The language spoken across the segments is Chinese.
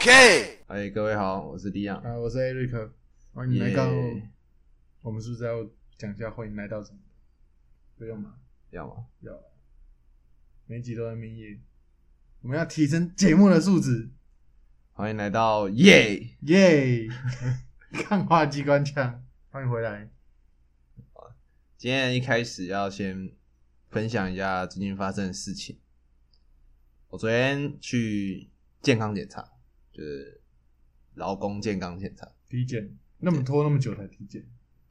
OK，哎，各位好，我是李亚。啊，我是艾瑞克，欢迎来到。耶我们是不是要讲一下欢迎来到什么？不用吗？要吗？要。每一集都在面夜，我们要提升节目的素质，欢迎来到耶！耶！看话机关枪，欢迎回来。今天一开始要先分享一下最近发生的事情。我昨天去健康检查，就是劳工健康检查。体检那么拖那么久才体检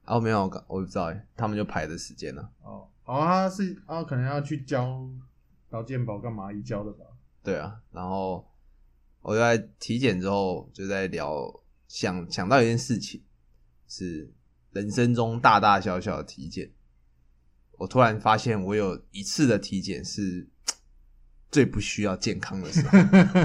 哦，没有，我我不知道哎，他们就排的时间了。哦，好啊，是啊，可能要去交劳健保干嘛移交的吧？对啊，然后我就在体检之后就在聊，想想到一件事情，是人生中大大小小的体检。我突然发现，我有一次的体检是最不需要健康的时候。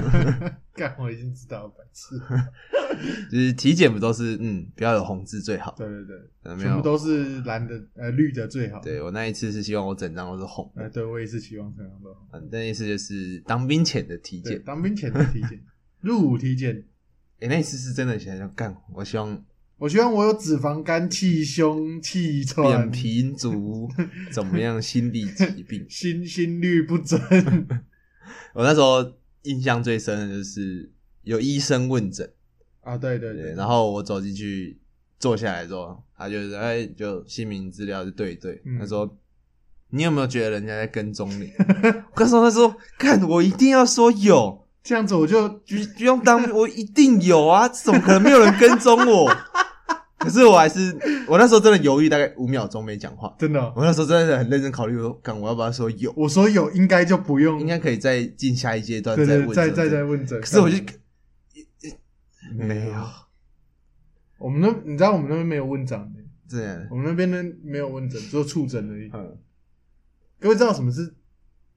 干，我已经知道了，白痴。就是体检不都是嗯，不要有红字最好。对对对，呃全部都是蓝的，呃，绿的最好。对我那一次是希望我整张都是红的。呃，对我也是希望这样的。嗯，那一次就是当兵前的体对，检。当兵前的体检，入伍体检，诶、那一次是真的想要干，我希望我希望我有脂肪肝、气胸、气喘、扁平足怎么样，心理疾病。心心率不整。我那时候印象最深的就是有医生问诊，啊，对对对，对，然后我走进去坐下来之后，他就是哎，就姓名资料就对一对，嗯他说你有没有觉得人家在跟踪你？我那时候他说看，我一定要说有，这样子我就不不用当，我一定有啊，怎么可能没有人跟踪我？可是我还是，我那时候真的犹豫大概五秒钟没讲话。真的哦，我那时候真的很认真考虑，说，干我要不要说有？我说有应该就不用，应该可以再进下一阶段对对，再问，再再再。问诊。可是我就没没有，我们那你知道我们那边没有问诊的，这样，我们那边呢没有问诊，只有触诊而已。嗯，各位知道什么是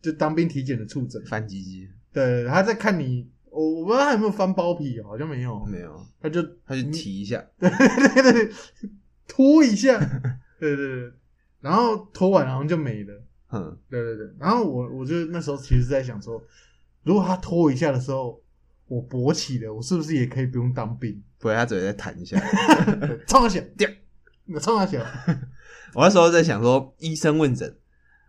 就当兵体检的触诊？翻鸡鸡对，他在看你，我我不知道他有没有翻包皮，好像没有，没有，他就他就提一下，对对对对，拖一下，对对对，然后拖完然后就没了，嗯，对对对，然后我我就那时候其实在想说，如果他拖一下的时候，我勃起了，我是不是也可以不用当兵？不会他嘴再弹一下。对冲他小，掉，冲他小，我那时候在想说，医生问诊，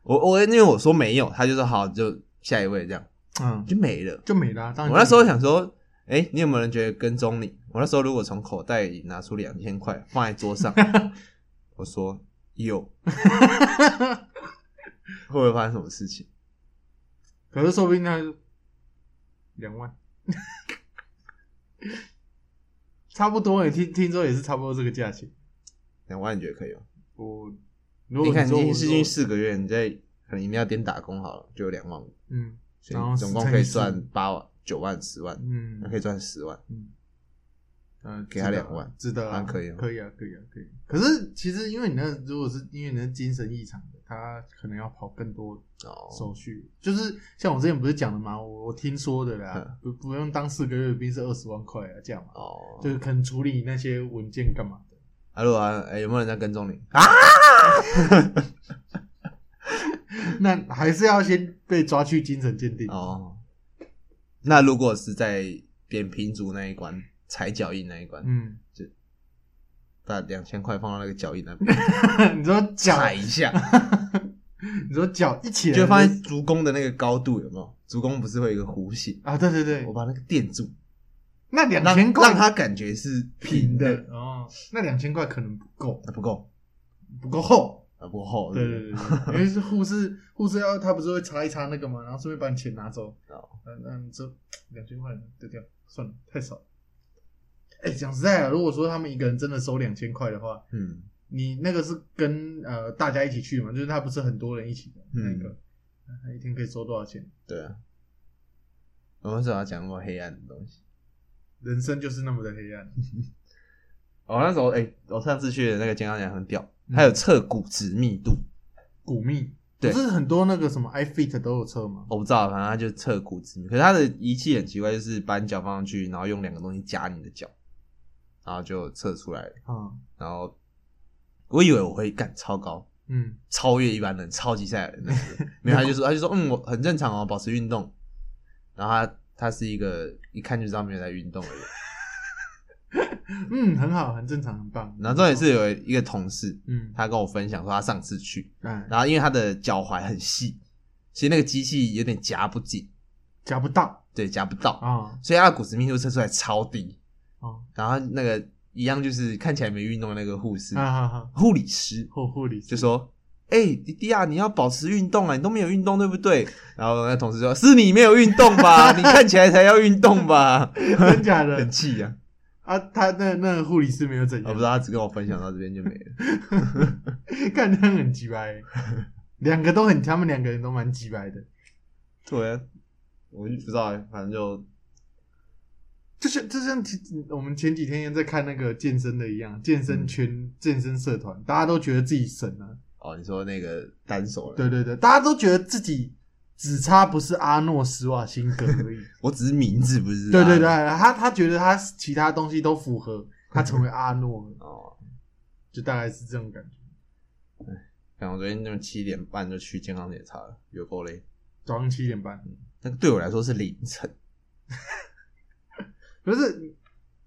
我我因为我说没有，他就说好，就下一位这样嗯，就没了。就没了啊、当然我那时候，想说，哎、你有没有人觉得跟踪你？我那时候如果从口袋里拿出两千块放在桌上，我说有，会不会发生什么事情？可是说不定他两万，差不多，你听听说也是差不多这个价钱。两万你觉得可以吗？我如果你看，你已经试训说四个月，你在可能饮料店打工好了，就有两万五，嗯所然后以总共可以赚八万、九万、十万，嗯那可以赚十万。嗯，嗯，给他两万值得啊，可以的可以啊，可以啊，可以。可是其实因为你那如果是因为你那精神异常的，他可能要跑更多哦，手续，就是像我之前不是讲的嘛，我我听说的啦，不不用当四个月的兵是二十万块啊，这样嘛，哦，就是可能处理那些文件干嘛的。啊，如果啊，哎、有没有人在跟踪你啊？那还是要先被抓去精神鉴定。哦，那如果是在扁平足那一关，踩脚印那一关，嗯，就把两千块放到那个脚印那边，你说脚，踩一下，你说脚一起来就放在足弓的那个高度，有没有？足弓不是会有一个弧形？啊，对对对我，把那个垫住，那两千块让他感觉是平的的，哦，那两千块可能不够，啊，不够，不够厚。啊，不厚，对对对，对因为是护士，护士要他不是会擦一擦那个嘛，然后顺便把你钱拿走。哦那那你这两千块丢掉，算了，太少。哎，讲实在的，如果说他们一个人真的收两千块的话，嗯，你那个是跟呃大家一起去嘛，就是他不是很多人一起的嗯那个，他一天可以收多少钱？对啊。我们为什么要讲那么黑暗的东西？人生就是那么的黑暗。我、那时候，哎、我上次去的那个健康讲很屌，嗯还有测骨质密度，骨密不是很多那个什么 iFit 都有测吗？我不知道，反正他就测骨质密。可是他的仪器很奇怪，就是把你脚放上去，然后用两个东西夹你的脚，然后就测出来了。啊，然后我以为我会干超高，嗯，超越一般人，超级赛亚人。没有，他就说他就说嗯，我很正常哦，保持运动。然后他他是一个一看就知道没有在运动的人。嗯，很好，很正常，很棒。然后重点是有一个同事，嗯，他跟我分享说他上次去，嗯，然后因为他的脚踝很细，其实那个机器有点夹不紧，夹不到对，夹不到，啊所以他的骨质密度测出来超低。哦然后那个一样就是看起来没运动的那个护士、啊哈哈，护理师护护理就说：“哎、弟弟啊，你要保持运动啊，你都没有运动，对不对？” 然后那同事说：“是你没有运动吧？你看起来才要运动吧真？”假的很气啊！啊，他那那个护理师没有怎样，我不知道，他只跟我分享到这边就没了。看他很鸡掰，两个都很，他们两个人都蛮鸡掰的，对啊，我就不知道，反正就就像就像前我们前几天在看那个健身的一样，健身圈、健身社团，大家都觉得自己神啊，哦，你说那个单手了，对对对，大家都觉得自己只差不是阿诺施瓦辛格而已，我只是名字不是。对对对，，他他觉得他其他东西都符合，他成为阿诺了，哦，就大概是这种感觉。哎像我昨天就七点半就去健康检查了，有够累。早上七点半，那个对我来说是凌晨，不是你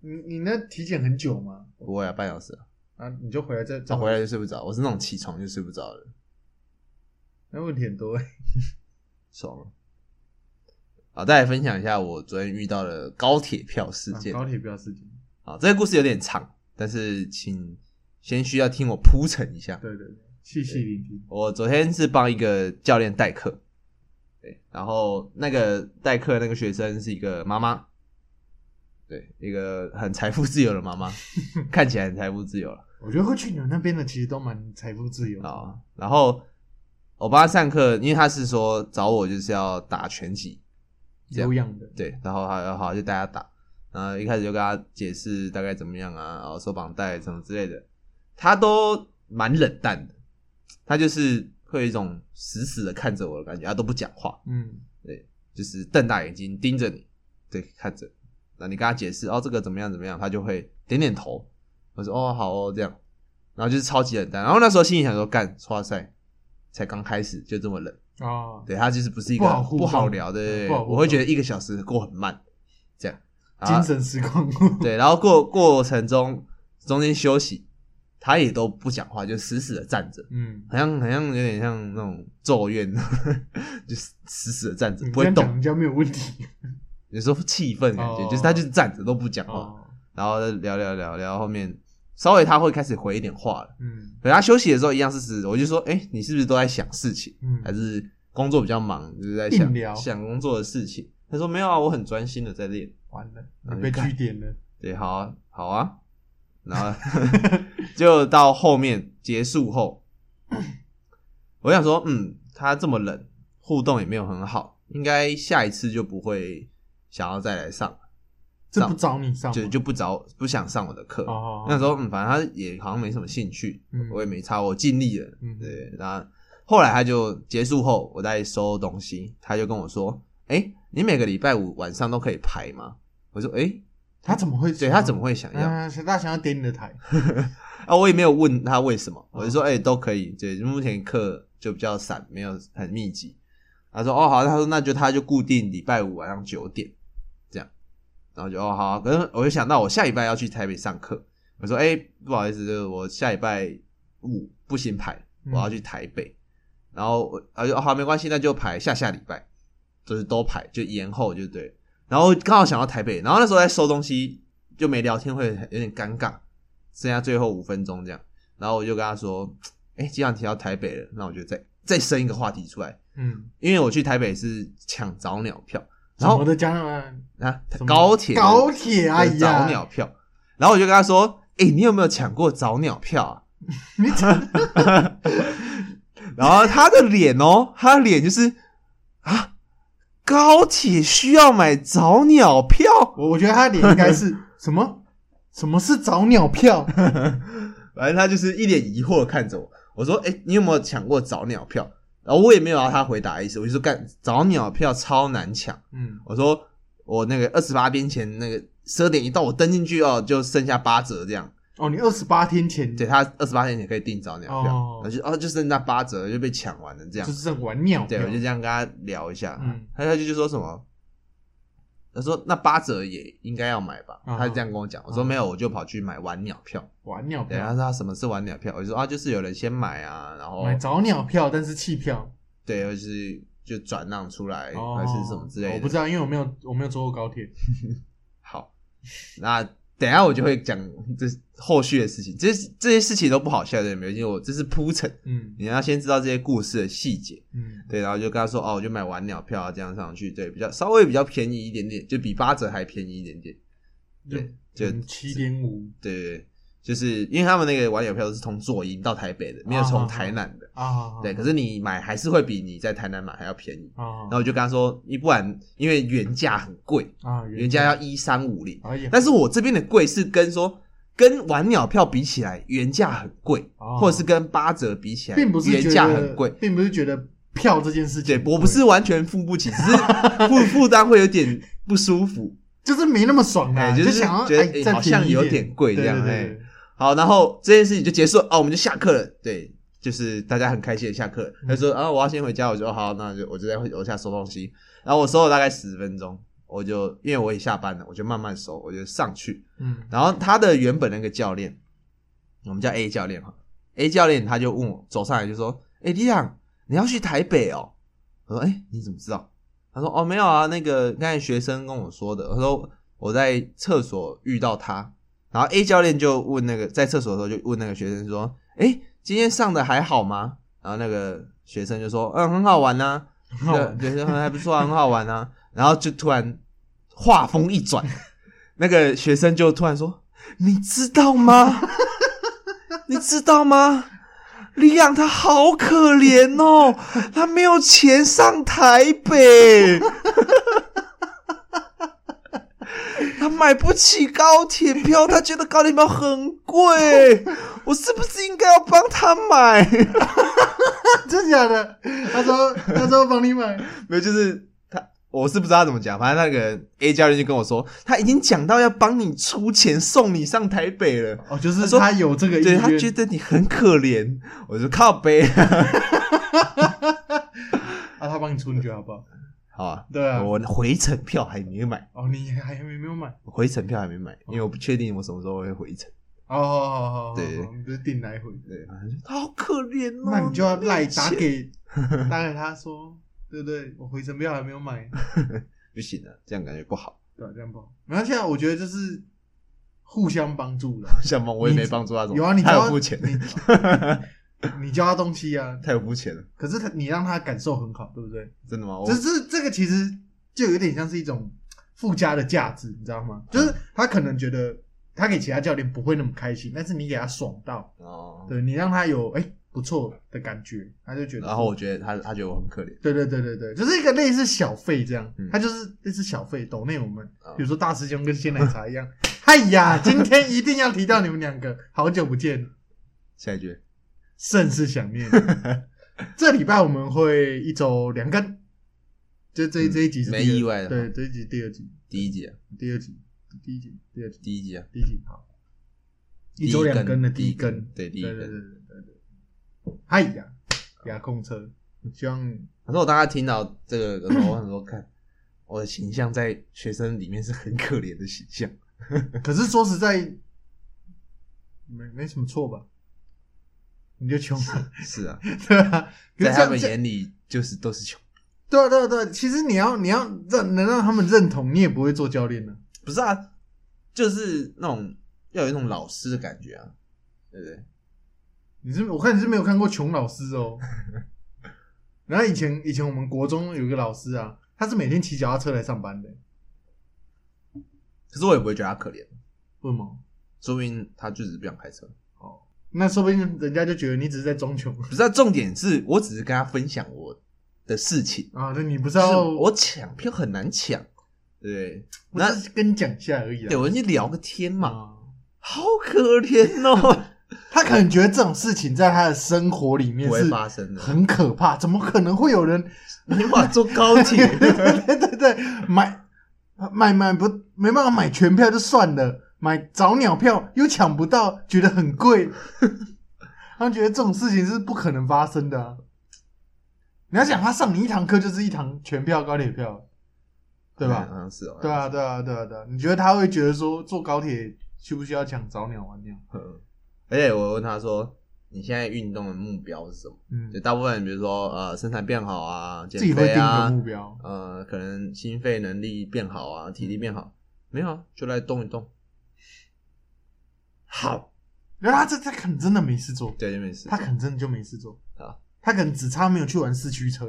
你你那体检很久吗？不会啊，半小时啊。啊，你就回来再再早回来就睡不着，我是那种起床就睡不着的，那问题很多欸。爽了。好，再来分享一下我昨天遇到的高铁票事件。啊高铁票事件，好，这个故事有点长，但是请先需要听我铺陈一下。对对对，细细聆听。我昨天是帮一个教练代课，对，然后那个代课那个学生是一个妈妈，对，一个很财富自由的妈妈，看起来很财富自由了。我觉得会去你们那边的其实都蛮财富自由的。啊，然后我帮他上课，因为他是说找我就是要打拳击，这样。有氧的，对，然后好好就带他打，然后一开始就跟他解释大概怎么样啊，然后收绑带什么之类的，他都蛮冷淡的，他就是会有一种死死的看着我的感觉，他都不讲话，嗯，对就是瞪大眼睛盯着你，对，看着，那你跟他解释哦这个怎么样怎么样，他就会点点头，我说哦好哦这样，然后就是超级冷淡，然后那时候心里想说干，哇塞，才刚开始就这么冷。啊，对他就是不是一个不好聊的，我会觉得一个小时过很慢，这样。精神时光屋。对，然后过过程中中间休息，他也都不讲话，就死死的站着，嗯，好像好像有点像那种咒怨，就死死死的站着不会动。这样讲人家没有问题。有时候气氛感觉，哦就是他就是站着都不讲话，哦，然后聊聊聊聊，后面稍微他会开始回一点话了。嗯等他休息的时候一样是死，我就说，哎、你是不是都在想事情？嗯还嗯，是工作比较忙，就是在想想工作的事情。他说没有啊，我很专心的在练。完了，被据点了。对，好啊，好啊。然后 就到后面结束后，我想说，嗯，他这么冷，互动也没有很好，应该下一次就不会想要再来上，这不找你上吗，就就不找不想上我的课。哦，那时候，嗯，反正他也好像没什么兴趣，嗯我也没差，我尽力了。嗯对，然后后来他就结束后，我在收东西，他就跟我说：“哎、你每个礼拜五晚上都可以排吗？”我说：“哎、他怎么会？对他怎么会想要？啊？他想要点你的台，啊，我也没有问他为什么，我就说：“哎、都可以。”对，目前课就比较散，没有很密集。他说：“哦，好。”他说：“那就他就固定礼拜五晚上九点这样。”然后就哦好啊，可是我就想到我下礼拜要去台北上课，我说：“哎、不好意思，就是我下礼拜五不行排，我要去台北。然后我啊就、哦、好没关系，那就排下下礼拜，就是都排就延后就对。然后刚好想到台北，然后那时候在收东西就没聊天，会有点尴尬，剩下最后五分钟这样。然后我就跟他说：“哎、既然提到台北了，那我就再再生一个话题出来，嗯，因为我去台北是抢早鸟票，然后什么的讲啊，啊高铁高铁，哎的早，鸟票，然后我就跟他说：“哎、你有没有抢过早鸟票啊？” 你讲然后他的脸哦，他的脸就是啊，高铁需要买早鸟票，我我觉得他的脸应该是 什么？什么是早鸟票？反正他就是一脸疑惑地看着我。我说：“哎、你有没有抢过早鸟票？”然后我也没有要他回答的意思，我就说：“干早鸟票超难抢。嗯”我说：“我那个二十八天前那个十二点一到，我登进去哦，就剩下八折这样。哦，你二十八天前。对他二十八天前可以订早鸟票，哦。然后就哦就剩那八折就被抢完了这样。就。是在玩鸟对，我就这样跟他聊一下，嗯。他他就就说什么，他说那八折也应该要买吧，啊他就这样跟我讲。我说啊没有，我就跑去买晚鸟票。晚鸟票，他票，说他什么是晚鸟票？我就说啊，就是有人先买啊，然后买早鸟票，但是弃票，对，就是就转让出来，哦，还是什么之类的。我不知道，因为我没有我没有坐过高铁。好，那等一下我就会讲这后续的事情，这这些事情都不好笑的，没有，因为我这是铺陈，嗯。你要先知道这些故事的细节。嗯，对，然后就跟他说哦，我就买晚鸟票啊，这样上去，对，比较稍微比较便宜一点点，就比八折还便宜一点点。对，就七点五。对对对，就是因为他们那个晚鸟票都是从左营到台北的，没有从台南的。啊，对，可是你买还是会比你在台南买还要便宜。啊然后我就跟他说，你不然因为原价很贵，啊，原价。要一三五零，但是我这边的贵是跟说跟玩鸟票比起来，原价很贵，哦或者是跟八折比起来，并不是原觉得价很贵。并不是觉得票这件事情对，我不是完全付不起，只是负 负担会有点不舒服。就是没那么爽啦，哎就是想要觉得哎再哎好像宜一有点贵这样哎对对对对好，然后这件事情就结束了，哦，我们就下课了。对，就是大家很开心的下课了。他说啊，我要先回家，我就哦好，那就我就在楼下收东西。然后我收了大概十分钟，我就因为我也下班了，我就慢慢收，我就上去。嗯然后他的原本那个教练，我们叫 A 教练哈，A 教练他就问我走上来就说：“哎、李亮，你要去台北哦？”我说：“哎、你怎么知道？”他说：“哦，没有啊，那个刚才学生跟我说的。”他说：“我在厕所遇到他。”然后 A 教练就问那个在厕所的时候就问那个学生说：“哎、今天上的还好吗？”然后那个学生就说：“嗯，很好玩呐、对，学生还不错啊，很好玩啊。然后就突然话锋一转，那个学生就突然说：“你知道吗？你知道吗？李阳他好可怜哦，他没有钱上台北，他买不起高铁票，他觉得高铁票很贵。我是不是应该要帮他买？” 真假的？他说他说帮你买，没有，就是他，我是不知道他怎么讲，反正那个 A 教练就跟我说，他已经讲到要帮你出钱送你上台北了。哦，就是他说他有这个意愿，对他觉得你很可怜，我就靠背，啊，他帮你出，你觉得好不好？好啊，对啊，我回程票还没买，哦，你还还没没有买？回程票还没买，因为我不确定我什么时候会回程。哦，好好好好，对不是订来回，对，他好可怜哦，那你就要赖钱打给打给他说，对不对？我回程票还没有买，不行了，这样感觉不好。对啊，这样不好。然后现在我觉得就是互相帮助了。像梦我也没帮助他怎么，有啊，你太教有付钱了，你 你教他东西啊，太有肤浅了，可是他你让他感受很好，对不对？真的吗？我这这这个其实就有点像是一种附加的价值，你知道吗？就是他可能觉得他给其他教练不会那么开心，但是你给他爽到，哦，对你让他有哎、不错的感觉，他就觉得。然后我觉得他他觉得我很可怜，对对对对对，就是一个类似小费这样，嗯他就是类似小费抖内我们，哦比如说大师兄跟鲜奶茶一样。哎呀，今天一定要提到你们两个，好久不见，下一句。甚是想念。这礼拜我们会一周两更，就这这一集是嗯没意外的对，这一集第二集，第一集啊，第二集，第一集，第二集，第一集啊，第一集，好，一周两更的第一更，对，第一对对对更。哎呀，遥控车，希望可是我当他听到这个的时候，我想说，看我的形象在学生里面是很可怜的形象。可是说实在，没没什么错吧？你就穷啊，是啊，对啊。在他们眼里就是都是穷。对啊对啊对啊，其实你要你要让能让他们认同，你也不会做教练的。不是啊，就是那种要有一种老师的感觉啊，对不对？你是我看你是没有看过穷老师哦。然后以前以前我们国中有一个老师啊，他是每天骑脚踏车来上班的。可是我也不会觉得他可怜，为什么？说明他就只是不想开车。哦，那说不定人家就觉得你只是在装穷不是、啊，重点是我只是跟他分享我的事情，啊。那你不是就是我抢票很难抢，对那只是跟你讲一下而已对，啊。我就聊个天嘛，啊，好可怜哦，他可能觉得这种事情在他的生活里面不会是发生的。很可怕，怎么可能会有人没办法坐高铁，对对对对，买买买不没办法买全票就算了，买早鸟票又抢不到，觉得很贵，他们觉得这种事情是不可能发生的啊、你要想，他上你一堂课就是一堂全票高铁票，对吧好像是哦。对啊，对啊，对啊，对啊。你觉得他会觉得说坐高铁需不需要抢早鸟晚鸟？嗯。而且我问他说：“你现在运动的目标是什么？”嗯就，大部分人，比如说呃，身材变好啊，减自己会定肥啊，目标。呃，可能心肺能力变好啊，体力变好，没有啊，就来动一动。好，然后他这他可能真的没事做，对，就没事。他可能真的就没事做。啊，他可能只差没有去玩四驱车。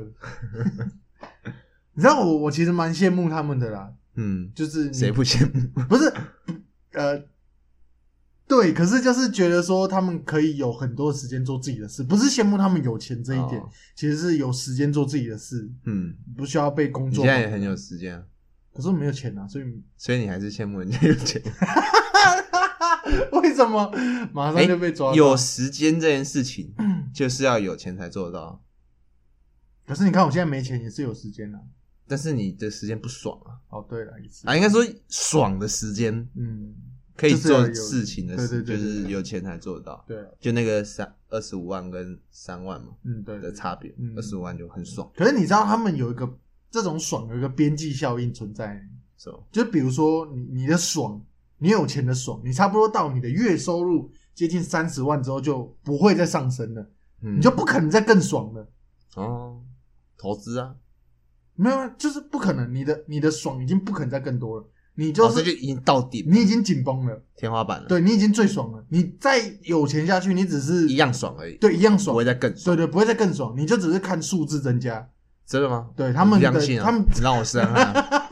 你知道我我其实蛮羡慕他们的啦，嗯，就是你谁不羡慕？不是呃，对，可是就是觉得说他们可以有很多时间做自己的事，不是羡慕他们有钱这一点，哦其实是有时间做自己的事，嗯，不需要被工你作。现在也很有时间啊，可是我没有钱啊，所以所以你还是羡慕人家有钱。为什么马上就被抓到？有时间这件事情，就是要有钱才做得到。可是你看我现在没钱也是有时间啊。但是你的时间不爽啊哦，对了，也是啊，应该说爽的时间嗯，可以做事情的事，就是有钱才做得到。对啊，就那个三二十五万跟三万嘛嗯，对的差别嗯，二十五万就很爽，可是你知道他们有一个这种爽有一个边际效应存在，是吧？就比如说你你的爽，你有钱的爽，你差不多到你的月收入接近三十万之后就不会再上升了，嗯你就不可能再更爽了。哦，投资啊，没有，就是不可能，你的你的爽已经不可能再更多了，你就哦这是、就已经到顶你已经紧绷了，天花板了，，对你已经最爽了，你再有钱下去，你只是一样爽而已，对一样爽不会，再更爽。对对，不会再更爽，你就只是看数字增加。真的吗？对他们的我不相信啊，他们你让我试试看啊。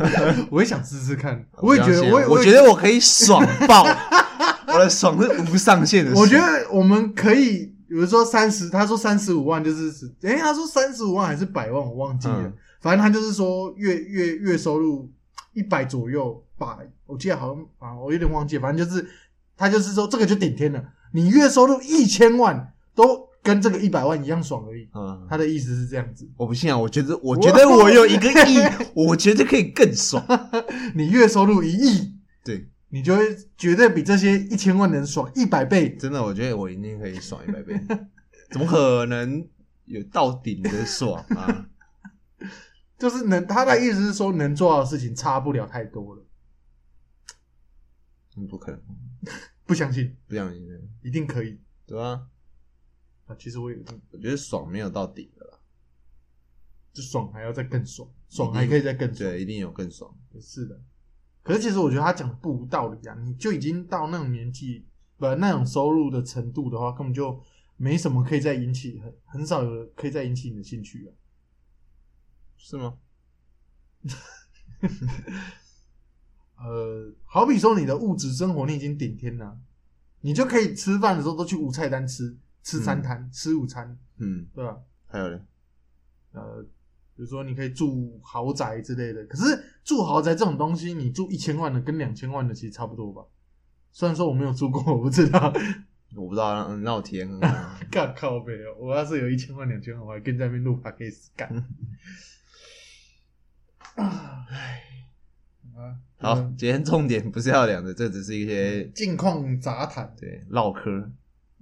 我也想试试看，我也觉得，相信啊我我觉得我可以爽爆，我的爽是无上限的爽。我觉得我们可以，比如说三十，他说三十五万就是十，诶、他说三十五万还是百万，我忘记了。嗯反正他就是说月月月收入一百左右吧，我记得好像啊，我有点忘记，反正就是他就是说这个就顶天了，你月收入一千万都跟这个一百万一样爽而已。嗯，他的意思是这样子，我不信啊！我觉得，我觉得我有一个亿，我觉得可以更爽。你月收入一亿，对，你就会绝对比这些一千万人爽一百倍。真的，我觉得我一定可以爽一百倍。怎么可能有到顶的爽啊？就是能，他的意思是说，能做到的事情差不了太多了。嗯不可能，不相信，不相信，一定可以对吧？啊！其实我有一定，我觉得爽没有到底的啦，就爽还要再更爽，爽还可以再更爽。对，一定有更爽。是的。可是其实我觉得他讲的不无道理啊！你就已经到那种年纪，不那种收入的程度的话，根本就没什么可以再引起，很很少有可以再引起你的兴趣啊。是吗？呃，好比说你的物质生活你已经顶天了，你就可以吃饭的时候都去五菜单吃，吃三餐，吃午餐，嗯，对吧？还有呢，呃，比如说你可以住豪宅之类的，可是住豪宅这种东西，你住一千万的跟两千万的其实差不多吧？虽然说我没有住过，我不知道。我不知道，让让我体验看看啊。干 靠背哦！我要是有一千万、两千万，我还跟在那边录 c a s 干。啊，好，嗯。今天重点不是要聊的，这只是一些近况杂谈，对唠嗑。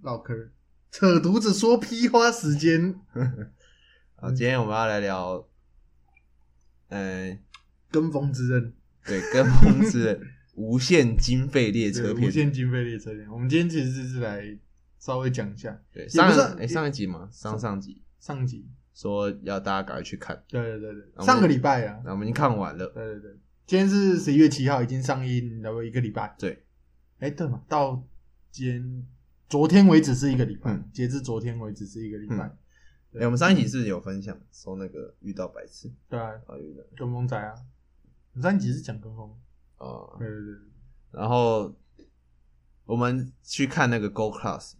唠嗑，扯犊子说屁话时间，好，今天我们要来聊，呃，跟风之刃，对，跟风之刃无限经费列车篇。无限经费列车篇。我们今天其实是来稍微讲一下。对，也上不是哎上一集嘛，上上集。上集，说要大家赶快去看，对对对对，上个礼拜啊，那我们已经看完了。对对对，今天是十一月七号，已经上映了一个礼拜。对，哎，对嘛，到今天昨天为止是一个礼拜，嗯。截至昨天为止是一个礼拜。哎，我们上一集是有分享说那个遇到白痴？对啊，啊，遇到。跟风仔啊，你上一集是讲跟风，啊，对对对，然后我们去看那个 Go Class，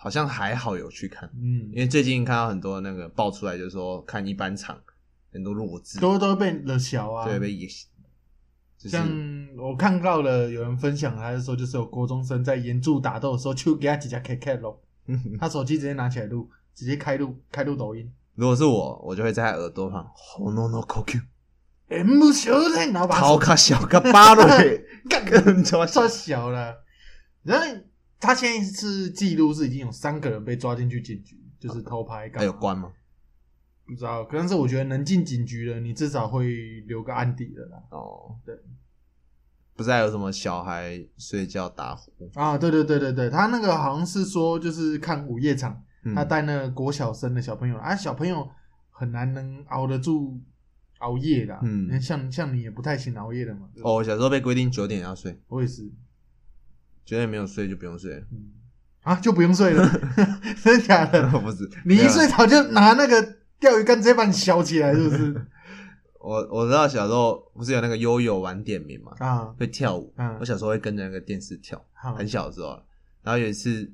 好像还好有去看，嗯。因，为最近看到很多那个爆出来，就是说看一般场很多弱智，都都被惹小啊。对，被也就是。像我看到了有人分享，他是说就是有国中生在岩柱打斗的时候，就给他几家 K K 咯，他手机直接拿起来录，直接开录开录抖音。如果是我，我就会在他耳朵旁 “ho no no q M 小人，然后把卡小个巴瑞，干更抓抓小了。然后他现在是记录是已经有三个人被抓进去警局，就是偷拍干还有关吗？不知道，但是我觉得能进警局的，你至少会留个案底的啦。哦，对，不是还有什么小孩睡觉打呼？啊，对对对对对，他那个好像是说，就是看午夜场，嗯他带那个国小生的小朋友啊，小朋友很难能熬得住熬夜的啊、嗯像像你也不太行熬夜的嘛。哦，，我小时候被规定九点要睡，我也是，九点没有睡就不用睡。了。嗯，啊，就不用睡了，真的假的？不是，你一睡着就拿那个钓鱼竿直接把你削起来，是不是？我我知道小时候不是有那个悠悠玩点名嘛，啊，会跳舞。嗯。我小时候会跟着那个电视跳，好，很小的时候。啊。然后有一次，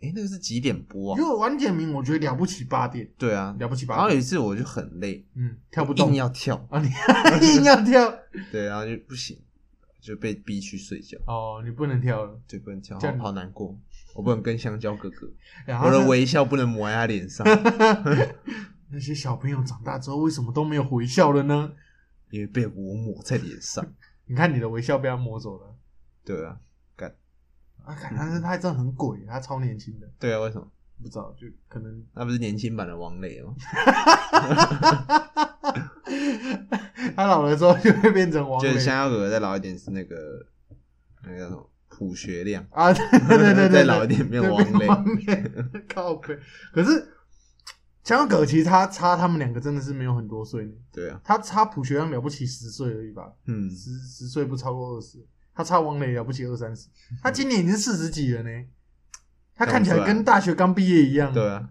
诶，那个是几点播啊？因为晚点名，我觉得了不起八点，对啊，了不起八点，然后有一次我就很累，嗯，跳不动。硬要跳，啊，你 硬要跳，对，然后就不行，就被逼去睡觉，哦，你不能跳了，对，不能跳，好好难过。我不能跟香蕉哥哥，我的微笑不能抹在他脸上，那些小朋友长大之后为什么都没有回笑了呢？因为被我抹在脸上。你看你的微笑被他抹走了，对啊，干，啊，看他是他真的很鬼，他超年轻的，对啊，为什么？不知道就可能那不是年轻版的王磊吗？他老了之后就会变成王就是磊香蕉哥哥再老一点是那个那个叫什么朴学亮，啊，对对对对对，再老一点变对王磊，靠背。可是香港其实他差他们两个真的是没有很多岁呢，对啊，他差朴学亮了不起十岁而已吧，嗯，十十岁不超过二十，他差王磊了不起二三十，他今年已经四十几了呢，他看起来跟大学刚毕业一样，对啊，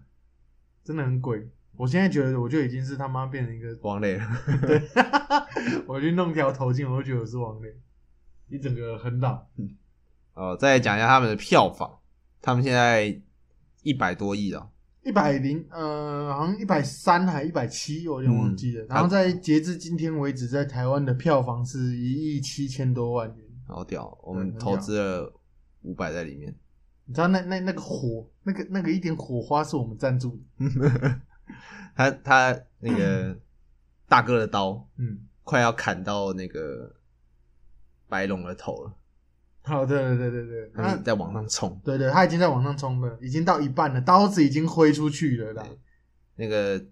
真的很鬼。我现在觉得我就已经是他妈变成一个，王磊了，对，我去弄条头巾，我都觉得我是王磊，一整个很老。哦，再来讲一下他们的票房，他们现在一百多亿了，一百零呃，好像一百三还一百七，我有点忘记了。嗯然后在截至今天为止，在台湾的票房是一亿七千多万元。好屌，我们投资了五百在里面，你知道那那那个火，那个那个一点火花是我们赞助的。他他那个大哥的刀嗯，快要砍到那个白龙的头了，好，对对对对对，那他们在往上冲，对对，他已经在往上冲了，已经到一半了，刀子已经挥出去了啦。那个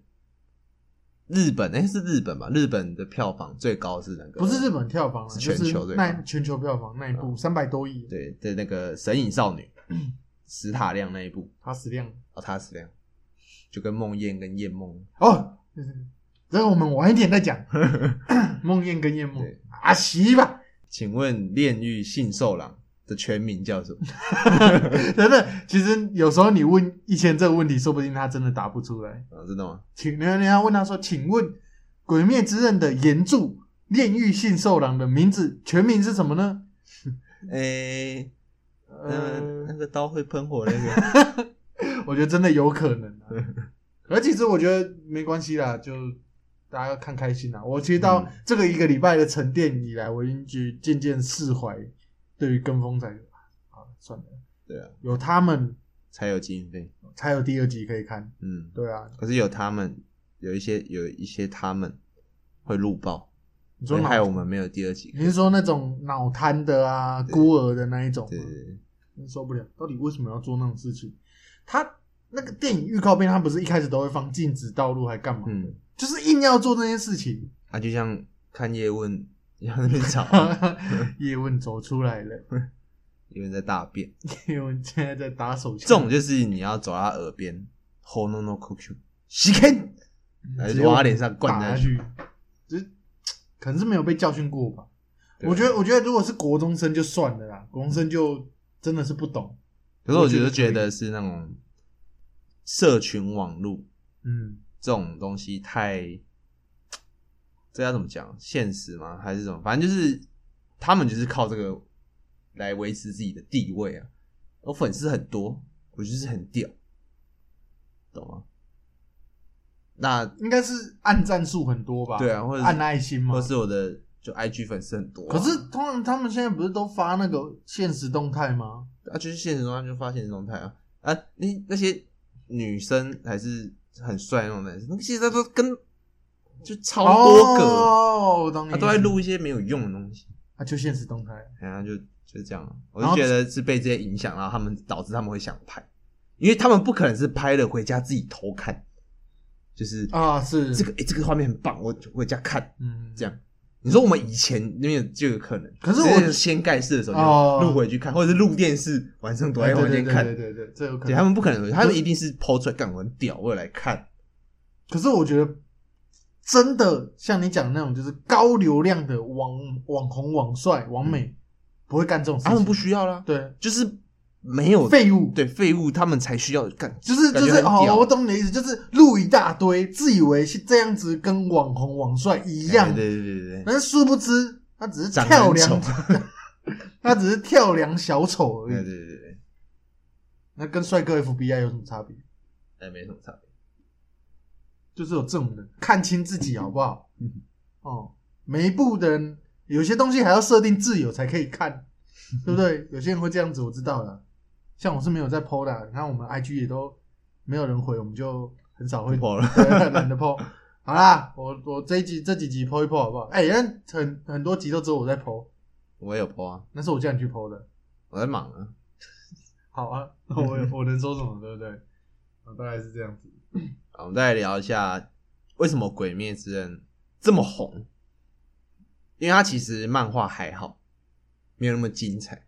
日本哎、是日本吧？日本的票房最高是哪个不是日本票房了，是全球最高。那全球票房那一部三百多亿，对对那个神隐少女 史塔亮那一部。他死亮了。哦，他死亮，就跟梦魇跟夜梦哦。这个我们晚一点再讲。梦魇跟夜梦对啊，洗吧。请问炼狱信受郎的全名叫什么？等等，其实有时候你问一千这个问题，说不定他真的答不出来。啊，真的吗？请人家问他说：“请问《鬼灭之刃》的原著炼狱信受郎的名字全名是什么呢 诶、？”那呃那，个刀会喷火那个，我觉得真的有可能、啊。而其实我觉得没关系啦，就大家看开心啦。我其实到嗯这个一个礼拜的沉淀以来，我已经去渐渐释怀对于跟风仔啊，算了，对啊，有他们才有经费。才有第二集可以看。嗯，对啊，可是有他们，有一些有一些他们会录爆，害我们没有第二集。你是说那种脑瘫的啊、孤儿的那一种吗对？对对，真受不了，到底为什么要做那种事情？他那个电影预告片，他不是一开始都会放禁止道路，还干嘛的？嗯，就是硬要做这件事情。啊，就像看叶问在那边吵，叶问走出来了，叶问在大便，叶问现在在打手枪，这种就是你要走到他耳边，ho no no q q，洗开，还直接是往他脸上灌下去，就是可能是没有被教训过吧。我觉得，我觉得如果是国中生就算了啦，国中生就真的是不懂。可是我觉得觉得是那种社群网络嗯，这种东西太，这要怎么讲？现实吗？还是什么？反正就是他们就是靠这个来维持自己的地位啊。我粉丝很多，我就是很屌，懂吗？那应该是按赞数很多吧？对啊，或者按爱心吗或。是我的就 IG 粉丝很多啊、可是通常他们现在不是都发那个现实动态吗？啊，就是现实中他就发现实动态啊啊，那那些女生还是很帅那种男生，那个现在都跟就超多个，哦，我懂你。他都在录一些没有用的东西，他，就现实动态。然后就就这样啊，我然后就觉得是被这些影响，然后他们导致他们会想拍，因为他们不可能是拍了回家自己偷看，就是啊，是这个诶、这个画面很棒，我回家看嗯这样。你说我们以前那边就有可能，可是我就是掀盖式的时候哦就录回去看，或者是录电视，晚上躲在房间看。对对对这有可，能。他们不可能，他们一定是抛出来干我很屌，我有来看。可是我觉得真的像你讲的那种，就是高流量的网网红、网帅、网美，不会干这种事情。他们不需要啦，对就是没有废物，对废物，他们才需要干，就是就是哦，我懂你的意思，就是录一大堆，自以为是这样子跟网红、网帅一样哎，对对对对对，但是殊不知他只是跳梁，他只是跳梁小丑而对已。对对对，那跟帅哥 FBI 有什么差别？哎，没什么差别。就是有这种人看清自己好不好？嗯 哦，每一部的人有些东西还要设定自由才可以看，对不对？有些人会这样子，我知道了。像我是没有在 PO 的，你看我们 IG 也都没有人回，我们就很少会不 po 了对懒得 PO。好啦，我我这一集这几集 PO 一 PO 好不好？哎、但很很多集都只有我在 PO，我也有 po 啊，那是我叫你去 PO 的。我在忙啊。好啊，那我我能说什么，对不对？啊，大概是这样子。好，我们再来聊一下为什么《鬼灭之刃》这么红，因为它其实漫画还好，没有那么精彩。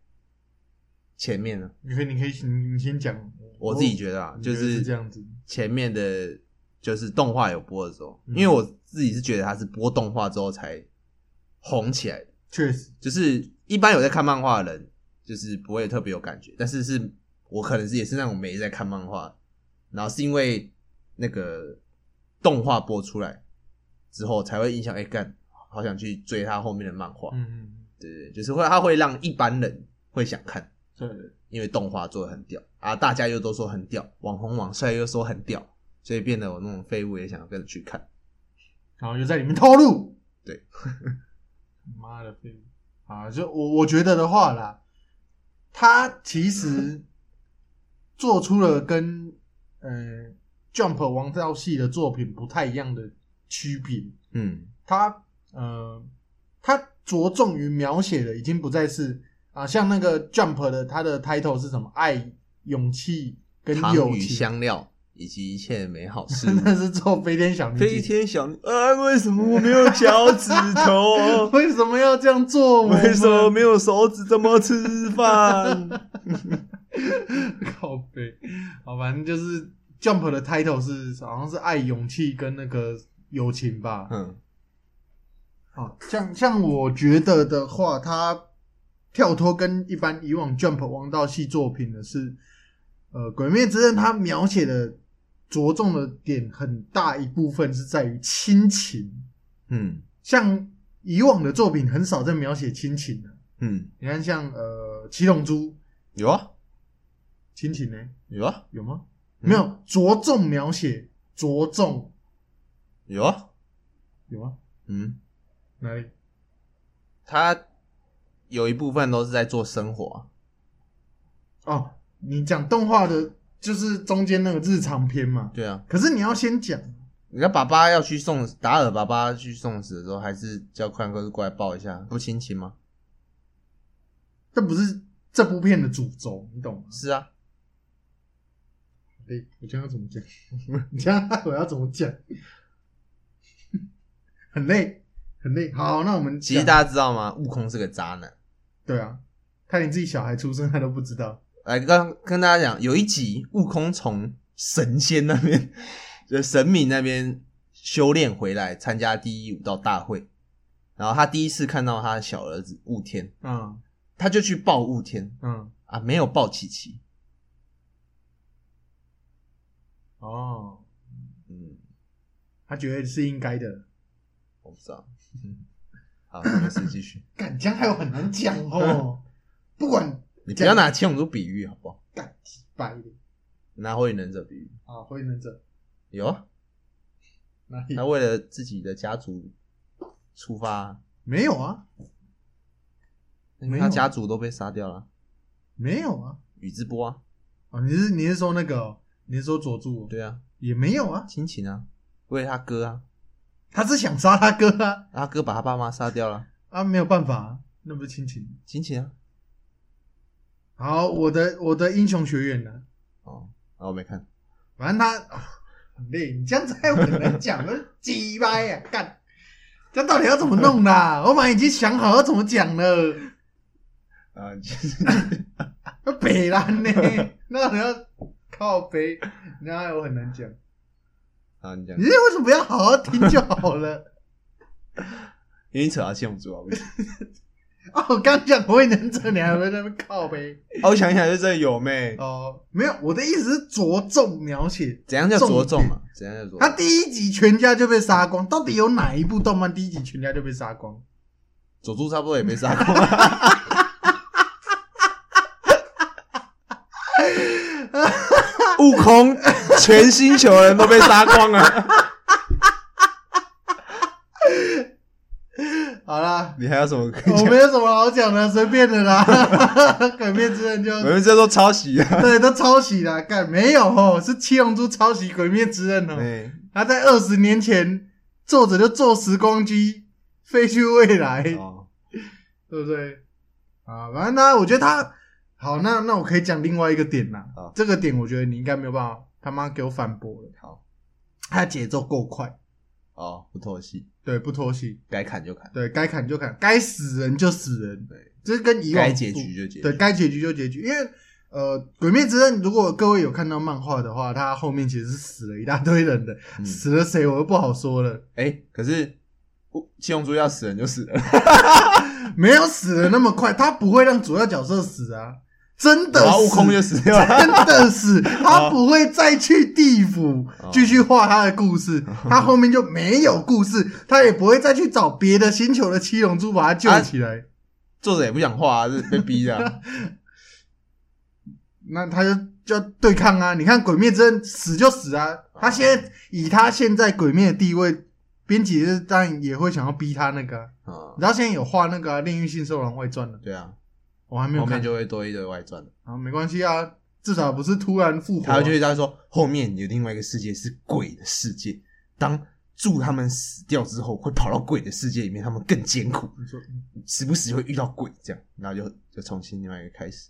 前面呢，你可以，你可以，你你先讲。我自己觉得啊，就得是这样子。前面的，就是动画有播的时候，嗯。因为我自己是觉得它是播动画之后才红起来的，确实，就是一般有在看漫画的人，就是不会特别有感觉，但是是我可能是也是那种没在看漫画，然后是因为那个动画播出来之后才会印象，哎、干，好想去追他后面的漫画，嗯嗯，对对，对就是会他会让一般人会想看，对，因为动画做的很屌啊，大家又都说很屌，网红网帅又说很屌，所以变得我那种废物也想要跟着去看。然后又在里面透露。对，妈的废物啊！就我我觉得的话啦，他其实做出了跟呃 Jump 王道系的作品不太一样的区别。嗯他呃，他着重于描写的已经不再是啊，像那个 Jump 的它的 title 是什么？爱、勇气跟友情，香料以及一切美好事真。的是做飞天小女飞。天小女啊，为什么我没有脚趾头？为什么要这样做？为什么没有手指？怎么吃饭？靠背？好，反正就是 Jump 的 title 是好像是爱、勇气跟那个友情吧。嗯啊，像像我觉得的话，它跳脱跟一般以往 Jump 王道系作品的是，呃，《鬼灭之刃》它描写的着重的点很大一部分是在于亲情，嗯像以往的作品很少在描写亲情的。嗯，你看像，呃《七龙珠》有啊亲情呢有啊有吗？嗯没有着重描写，着重有啊，有啊？嗯，哪里？他有一部分都是在做生活啊、哦，你讲动画的，就是中间那个日常篇嘛。对啊，可是你要先讲，你看爸爸要去送达尔爸爸去送死的时候，还是叫宽哥过来抱一下，不亲情吗？这不是这部片的主轴，你懂吗？是啊，对，我这样要怎么讲？你这样我要怎么讲？很累，很累。好，那我们讲其实大家知道吗？悟空是个渣男。对啊，他连自己小孩出生他都不知道。来，刚跟大家讲，有一集悟空从神仙那边，就神明那边修炼回来，参加第一武道大会，然后他第一次看到他的小儿子悟天，嗯他就去抱悟天嗯，啊，没有抱琪琪。哦，嗯，他觉得是应该的。我不知道。嗯好，没事，继续。干，这样还有很难讲哦。不管你不要拿七龙珠比喻好不好？干几百的拿火影忍者比喻啊，火影忍者有啊，哪里他为了自己的家族出发，没有啊？他家族都被杀掉了。没有啊？宇智波啊，哦，你是你是说那个哦？你是说佐助？，对啊，也没有啊。亲情啊，为了他哥啊，他是想杀他哥啊，他哥把他爸妈杀掉了，啊，没有办法、啊，那不是亲情。亲情啊。好，我的我的英雄学院呢？哦，啊我没看，反正他啊很累，你这样子还有很难讲，我鸡掰呀，干！这到底要怎么弄啦？我们已经想好要怎么讲了。啊，就是 那北兰呢？那你要靠北，那我很难讲。啊，你讲你，为什么不要好好听就好了？因为你扯到七龙珠啊，不是？哦，我刚讲火影忍者，你还会在那边靠呗？哦，我想起来是这有妹，哦，没有，我的意思是着重描写。怎样叫着重啊？怎样叫着重？他第一集全家就被杀光，到底有哪一部动漫第一集全家就被杀光？佐助差不多也被杀光了。悟空，全星球人都被杀光了。好啦，你还有什么可以我讲？没有什么好讲的，随便的啦。鬼灭之刃就我们这都抄袭啊。对，都抄袭啦，干没有哦，是七龙珠抄袭鬼灭之刃哦。对，他在二十年前，作者就坐时光机飞去未来，哦，对不对？啊，反正呢，我觉得他好，那那我可以讲另外一个点啦好。这个点我觉得你应该没有办法他妈给我反驳了。好，他节奏够快，哦，不拖戏，对，不拖戏，该砍就砍，对该砍就砍，该死人就死人，对，这是跟以往该结局就结局。对，该结局就结局，因为。呃，《鬼灭之刃》如果各位有看到漫画的话，它后面其实是死了一大堆人的，嗯死了谁我都不好说了。哎，可是七龙珠要死人就死了，没有死的那么快，他不会让主要角色死啊，真的悟死空就死掉了。真的死，他不会再去地府哦继续画他的故事，他后面就没有故事，他也不会再去找别的星球的七龙珠把他救起来，作者也不想画啊，是被逼的啊。那他就就要对抗啊！你看《鬼灭之刃》死就死啊，他现在以他现在鬼灭的地位，编辑是当然也会想要逼他那个然后现在有画那个啊《炼狱信兽人外传》了，对啊，我还没有看后面，就会多一堆外传。啊，没关系啊，至少不是突然复活啊、他就会在说，后面有另外一个世界是鬼的世界，当祝他们死掉之后，会跑到鬼的世界里面，他们更艰苦，你说时不时会遇到鬼，这样，然后就就重新另外一个开始。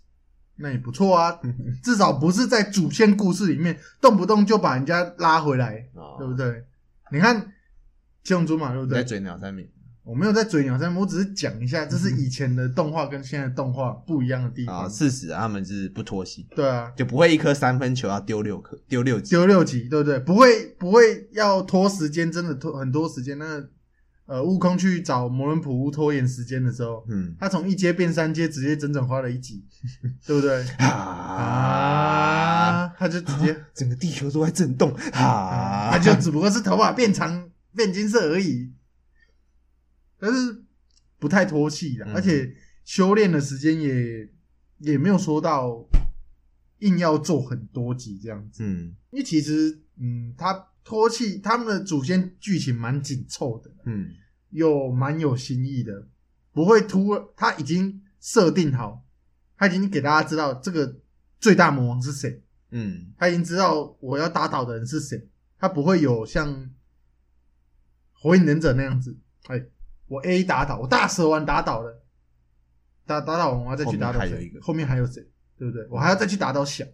那也不错啊，至少不是在主线故事里面动不动就把人家拉回来，哦对不？对？你看七龙珠嘛，对不对？你在嘴鸟三名我没有在嘴鸟山，我只是讲一下，这是以前的动画跟现在的动画不一样的地啊，方。事实啊，他们是不拖戏，对啊，就不会一颗三分球要丢六颗，丢六级。丢六集，对不对？不会不会要拖时间，真的拖很多时间。那呃，悟空去找魔人普乌拖延时间的时候，嗯他从一阶变三阶，直接整整花了一集，对不对？啊，啊，他就直接。整个地球都在震动啊！他就只不过是头发变长变金色而已，但是不太脱气的，嗯。而且修炼的时间也也没有说到硬要做很多集这样子，嗯。因为其实嗯，他脱气他们的主线剧情蛮紧凑的，嗯。又蛮有新意的，不会突他已经设定好，他已经给大家知道这个最大魔王是谁。嗯。他已经知道我要打倒的人是谁，他不会有像火影忍者那样子，哎，我 A 打倒，我大蛇丸打倒了，打打倒完我要再去打倒谁？后面还有一个。后面还有谁，对不对？我还要再去打倒小，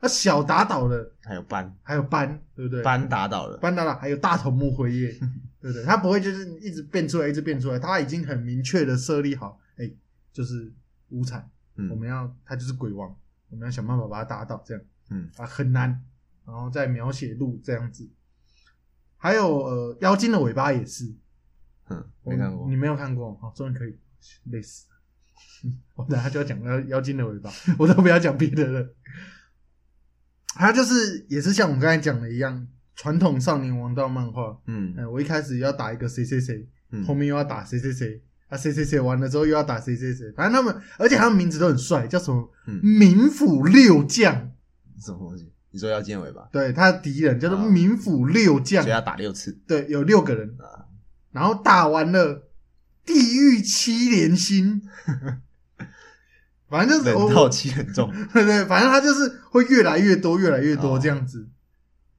那小打倒了，还有斑还有斑，对不对？斑打倒了，斑打倒，还有大头目辉夜，对不对？他不会就是一直变出来，一直变出来，他已经很明确的设立好，哎，就是无惨，嗯。我们要他就是鬼王，我们要想办法把他打倒，这样。嗯。啊，很难，然后再描写路这样子。还有呃，妖精的尾巴也是，嗯，没看过你，没有看过？好，终于可以，累死了。我等下就要讲妖妖精的尾巴，我都不要讲别的了。他就是也是像我们刚才讲的一样，传统少年王道漫画。嗯嗯、我一开始要打一个谁谁谁，嗯后面又要打谁谁谁，啊谁谁谁完了之后又要打谁谁谁，反正他们，而且他们名字都很帅，叫什么嗯冥府六将。什么东西？你说要见尾巴，对，他的敌人叫做啊冥府六将所以，要打六次对，有六个人，啊。然后打完了地狱七连星，反正就是我人套气很重，对对，反正他就是会越来越多，越来越多哦。这样子，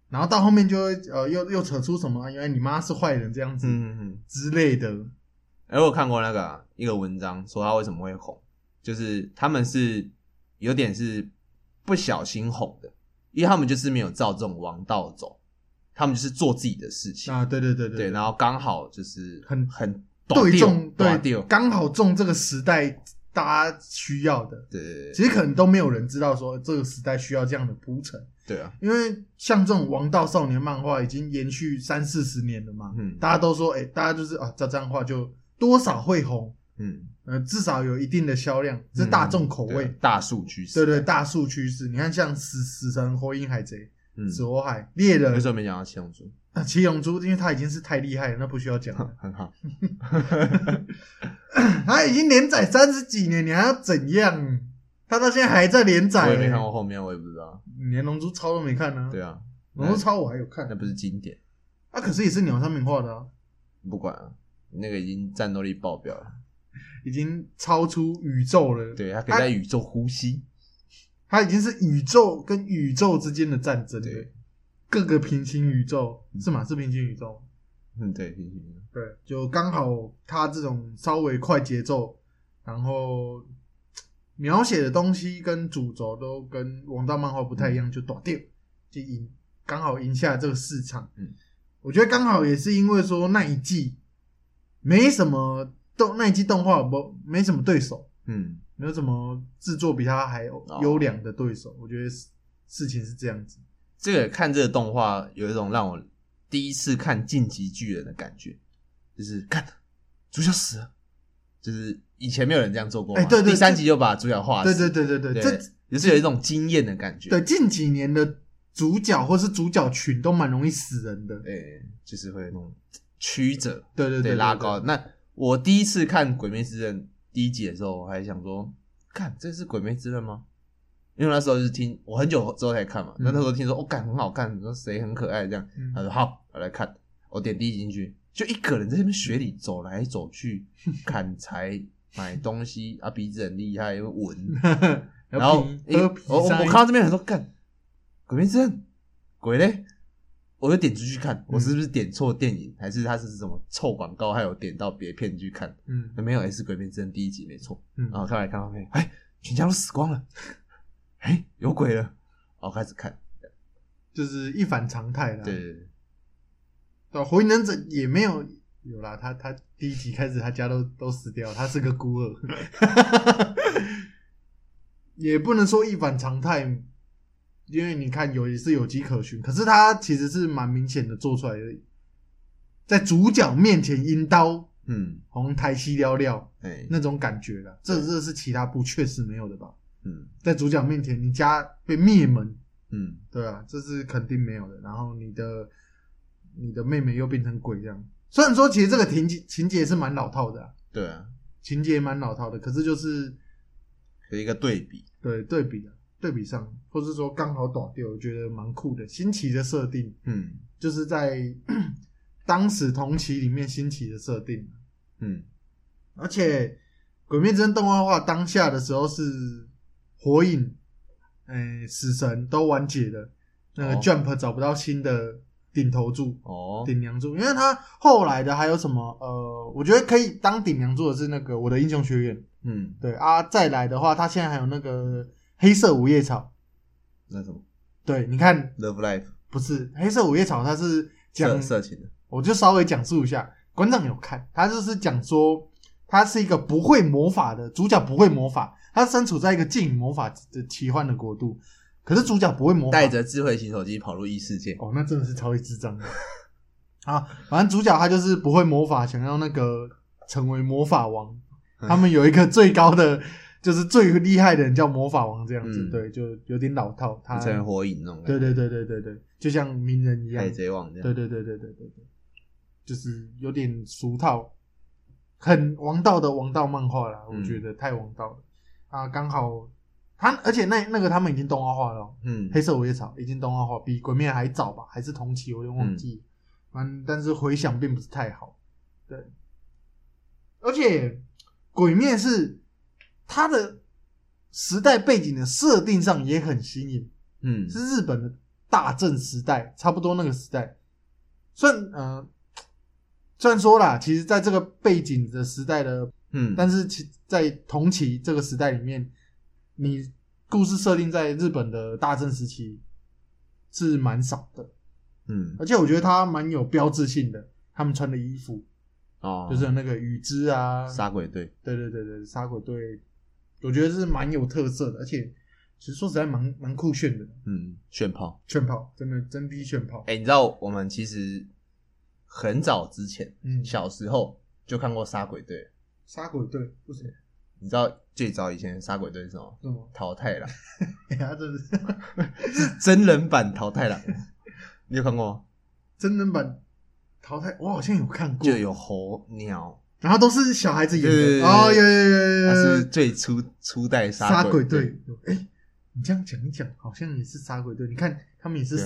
然后到后面就会呃又又扯出什么，原来你妈是坏人这样子嗯嗯。之类的，哎，我看过那个啊一个文章，说他为什么会红，就是他们是有点是不小心红的，因为他们就是没有照这种王道走，他们就是做自己的事情，啊，对对对对，然后刚好就是很很对中短对，刚好中这个时代大家需要的。对。对对其实可能都没有人知道说这个时代需要这样的铺陈，对啊，因为像这种王道少年漫画已经延续三四十年了嘛，嗯。大家都说，哎、大家就是啊，照这样画就多少会红，嗯，呃，至少有一定的销量，这是大众口味。大数据对对，大数趋势。你看，像死死神、火影、海贼、嗯，死火海、猎人。为、什么没讲到七龙珠？啊七龙珠，因为他已经是太厉害了，那不需要讲了。很好，他已经连载三十几年，你还要怎样？他到现在还在连载、我也没看过后面，我也不知道。你连龙珠超都没看呢、对啊，龙珠超我还有看。那，不是经典，啊，可是也是鸟山明画的啊，不管啊，那个已经战斗力爆表了，已经超出宇宙了。对，它可以在宇宙呼吸，它已经是宇宙跟宇宙之间的战争了。对，各个平行宇宙是吗？是平行宇宙。嗯，对，平行宇宙。对，就刚好它这种稍微快节奏，然后描写的东西跟主轴都跟王道漫画不太一样，就短掉，就赢，刚好赢下这个市场。嗯，我觉得刚好也是因为说那一季没什么动，那一季动画不没什么对手，嗯，没有什么制作比他还优良的对手。我觉得事事情是这样子。这个看这个动画有一种让我第一次看《晋级巨人》的感觉，就是看主角死了，就是以前没有人这样做过嘛，哎对对第三集就把主角画对死，对对对对，对，这也是有一种惊艳的感觉，对近几年的主角或是主角群都蛮容易死人的。对，就是会有那种曲折，对对对拉高。那我第一次看《鬼灭之刃》第一集的时候，我还想说，看这是《鬼灭之刃》吗？因为那时候就是听我很久之后才看嘛，嗯。那、那时候听说哦，干很好看，说谁很可爱这样，嗯。他说好，我来看，我点第一集进去，就一个人在那边雪里走来走去，砍柴买东西啊，鼻子很厉害，又闻，然后我我看到这边很多干，《鬼灭之刃》鬼嘞，我就点出去看，我是不是点错电影，还是他是什么臭广告，还有点到别片去看？嗯没有，也是《鬼片之刃》第一集没错。嗯然后看来看到没，哎，全家都死光了，哎，有鬼了，然后开始看，就是一反常态啦。对对对，对，火影忍者也没有有啦，他他第一集开始他家都都死掉，他是个孤儿，也不能说一反常态，因为你看有也是有迹可循，可是他其实是蛮明显的做出来的，在主角面前阴刀嗯，红台西撩撩哎，那种感觉啦，这这是其他部确实没有的吧？嗯。在主角面前，你家被灭门，嗯，对啊，这是肯定没有的。然后你的你的妹妹又变成鬼这样，虽然说其实这个情节情节是蛮老套的、啊，对啊，情节蛮老套的，可是就是有一个对比，对对比啊，对比上，或是说刚好倒掉，我觉得蛮酷的，新奇的设定，嗯。就是在 当时同期里面新奇的设定，嗯。而且《鬼灭之刃》动画化当下的时候是火影，哎、死神都完结了，那个哦。Jump 找不到新的顶头柱。哦，顶梁柱，因为他后来的还有什么呃，我觉得可以当顶梁柱的是那个我的英雄学院，嗯，对啊，再来的话，他现在还有那个黑色五叶草，那什么？对，你看。Love Life 不是黑色五叶草，它是讲色，色情的，我就稍微讲述一下，馆长有看，他就是讲说他是一个不会魔法的主角，不会魔法，他身处在一个禁魔法的奇幻的国度，可是主角不会魔法，带着智慧型手机跑入异世界，哦，那真的是超级智障的。啊，反正主角他就是不会魔法，想要那个成为魔法王。嗯。他们有一个最高的，就是最厉害的人叫魔法王，这样子，嗯。对，就有点老套。他，成为火影那种感觉，对对对对对对，就像鸣人一样。海，贼王这样，对对对对对对对，就是有点俗套，很王道的王道漫画啦，我嗯。觉得太王道了。啊，刚好他，而且那那个他们已经动画化了哦、嗯。黑色五叶草已经动画化，比鬼灭还早吧，还是同期，我有点忘记。反、但是回响并不是太好。对，而且鬼灭是它的时代背景的设定上也很新颖，嗯。是日本的大正时代，差不多那个时代。虽然呃，虽然说啦，其实在这个背景的时代的嗯，但是其在同期这个时代里面，你故事设定在日本的大正时期是蛮少的。嗯，而且我觉得他蛮有标志性的，他们穿的衣服哦，就是那个羽织啊，杀鬼队，对对对对，杀鬼队，我觉得是蛮有特色的，而且其实说实在蛮蛮酷炫的，嗯，炫炮。炫炮真的真逼炫炮，哎、你知道我们其实很早之前，嗯，小时候就看过杀鬼队。杀鬼队不是你知道最早以前的杀鬼队是什么？什么？淘汰了，哎呀，这是 是真人版淘汰了。你有看过吗？真人版淘汰，我好像有看过，就有猴鸟，然后都是小孩子演的，哦，有有有有他是最初初代杀鬼鬼队，哎，你这样讲一讲，好像也是杀鬼队，你看他们也是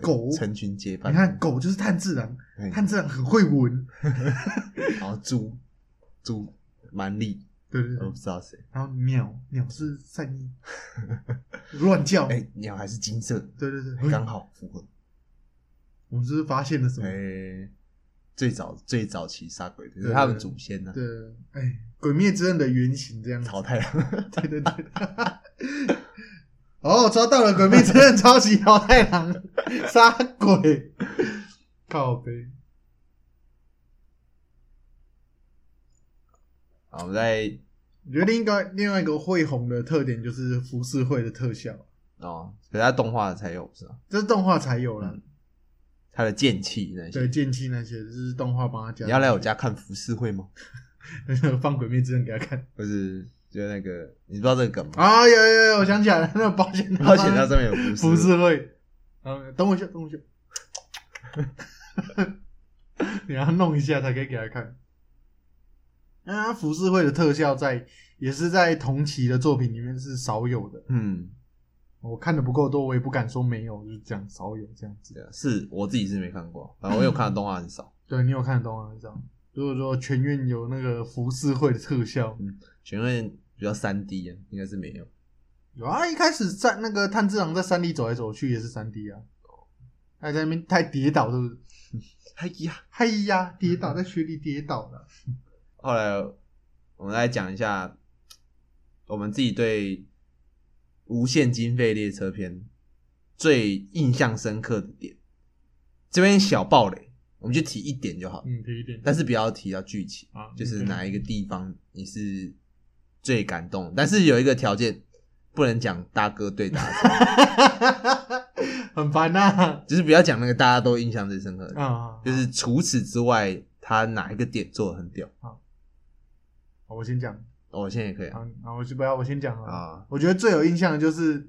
狗。成群结伴。你看狗就是炭治郎，对。炭治郎很会闻，然后猪猪蛮力，我对对。我不，知道谁。然后鸟鸟是善意，乱叫，哎、鸟还是金色。的，对对对，刚好符合。我们是不是发现了什么？哎、？最早最早期杀鬼的，就是他们祖先呢、对，哎，鬼灭之刃的原型这样子，桃太郎。对对对。哦，抓到了！鬼灭之刃抄袭桃太郎杀鬼，靠背。好，我们再我觉得另一个另外一个会红的特点就是浮世绘的特效，哦，可是它动画才有是吧？这是动画才有了。嗯它的剑气那些对，些。剑气那些就是动画帮他加。你要来我家看浮世绘吗？放鬼灭之刃给他看。不是就那个，你知道这个梗吗？啊，有有有，我想起来了，那个保险保险它上面有浮浮世世绘。啊，等我一下，等我一下。你要弄一下才可以给他看。那浮世绘的特效在也是在同期的作品里面是少有的。嗯，我看的不够多，我也不敢说没有，就是这样少有这样子。对啊，是我自己是没看过，反正我有看的动画很少。对你有看的动画很少。如果说全院有那个浮世绘的特效，嗯，全院比较三 D 啊，应该是没有。有啊，一开始在那个炭治郎在山里走来走去也是三 D 啊，还在那边太跌倒，是不是？哎呀，嗨呀，跌倒在雪里跌倒了。后来我们来讲一下我们自己对《无限经费列车篇》最印象深刻的点。这边小暴雷，我们就提一点就好，嗯，提一点。但是不要提到剧情，啊，就是哪一个地方你是最感动。但是有一个条件，不能讲大哥对大哥，很烦呐。就是不要讲那个大家都印象最深刻的，啊，就是除此之外，他哪一个点做的很屌。好我先讲哦我现在也可以啊啊，啊，我先不要，我先讲啊。啊，我觉得最有印象的就是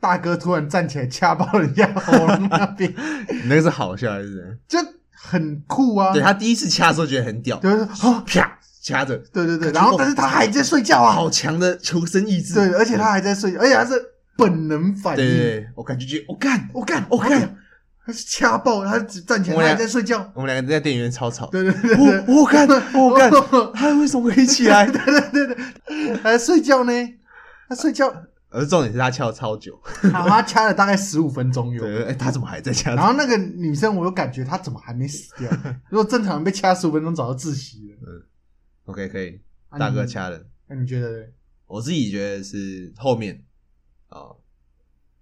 大哥突然站起来掐爆人家喉咙那边，你 那个是好笑还是？就很酷啊。对他第一次掐的时候觉得很屌，就是啊，啪掐着，对对对，然后但是他还在睡觉啊，好强的求生意志。对，而且他还在睡觉，而且他是本能反应。对我感觉觉得我干，我干，我干，他是掐爆，他只站起来，在睡觉。我们两个在电影院超吵。对对对对，我我干，我干，他为什么可以起来？对对对对，还在睡觉呢，他睡觉，而重点是他敲超久，他掐了大概十五分钟有。对，哎，他怎么还在掐？然后那个女生，我又感觉她怎么还没死掉？如果正常人被掐十五分钟，早就窒息了。嗯 OK，可以，啊大哥，掐了。那你觉得嘞？我自己觉得是后面啊，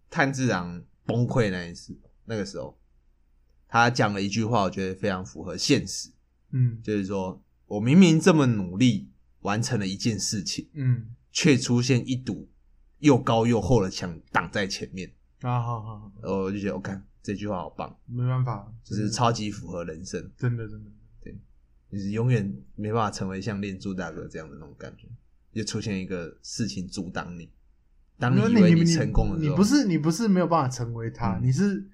炭治郎崩溃那一次，那个时候他讲了一句话，我觉得非常符合现实，嗯。就是说我明明这么努力完成了一件事情，嗯，却出现一堵又高又厚的墙挡在前面，啊好好我就觉得我看这句话好棒，没办法，就是超级符合人生，真的真的，就是永远没办法成为像练柱大哥这样的那种感觉，就出现一个事情阻挡你。当你以为你成功了你不是你不是没有办法成为他，嗯。你是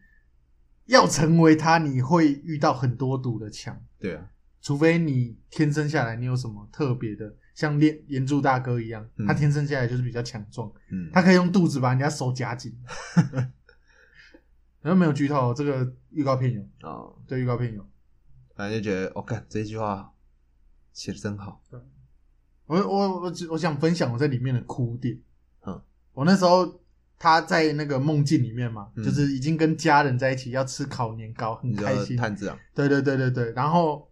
要成为他，你会遇到很多堵的墙，对啊，除非你天生下来你有什么特别的，像练岩柱大哥一样，嗯。他天生下来就是比较强壮，嗯，他可以用肚子把人家手夹紧。然后没有剧透，这个预告片有，哦，对，预告片有。反正就觉得，我、看这句话写的真好，我我我我想分享我在里面的哭点。嗯，我那时候他在那个梦境里面嘛，嗯。就是已经跟家人在一起要吃烤年糕，很你知道开心。探子啊，对对对对对，然后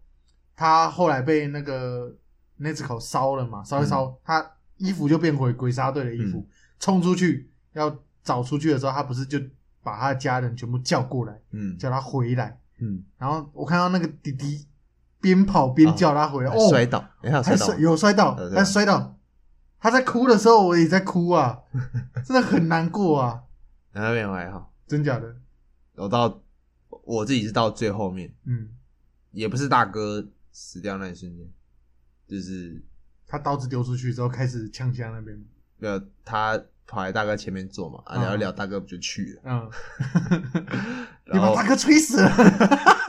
他后来被那个那只口烧了嘛，烧一烧，他衣服就变回鬼杀队的衣服，嗯。冲出去要找出去的时候，他不是就把他的家人全部叫过来，嗯。叫他回来。嗯，然后我看到那个弟弟边跑边叫他回来，哦，摔倒，还摔有摔到有，但摔到。他在哭的时候，我也在哭啊，真的很难过啊，那边我还好，真假的？我到我自己是到最后面，嗯，也不是大哥死掉那一瞬间，就是他刀子丢出去之后，开始枪枪那边，没有他跑来大哥前面坐嘛，啊嗯。聊一聊，大哥不就去了，嗯，你然后把大哥吹死了，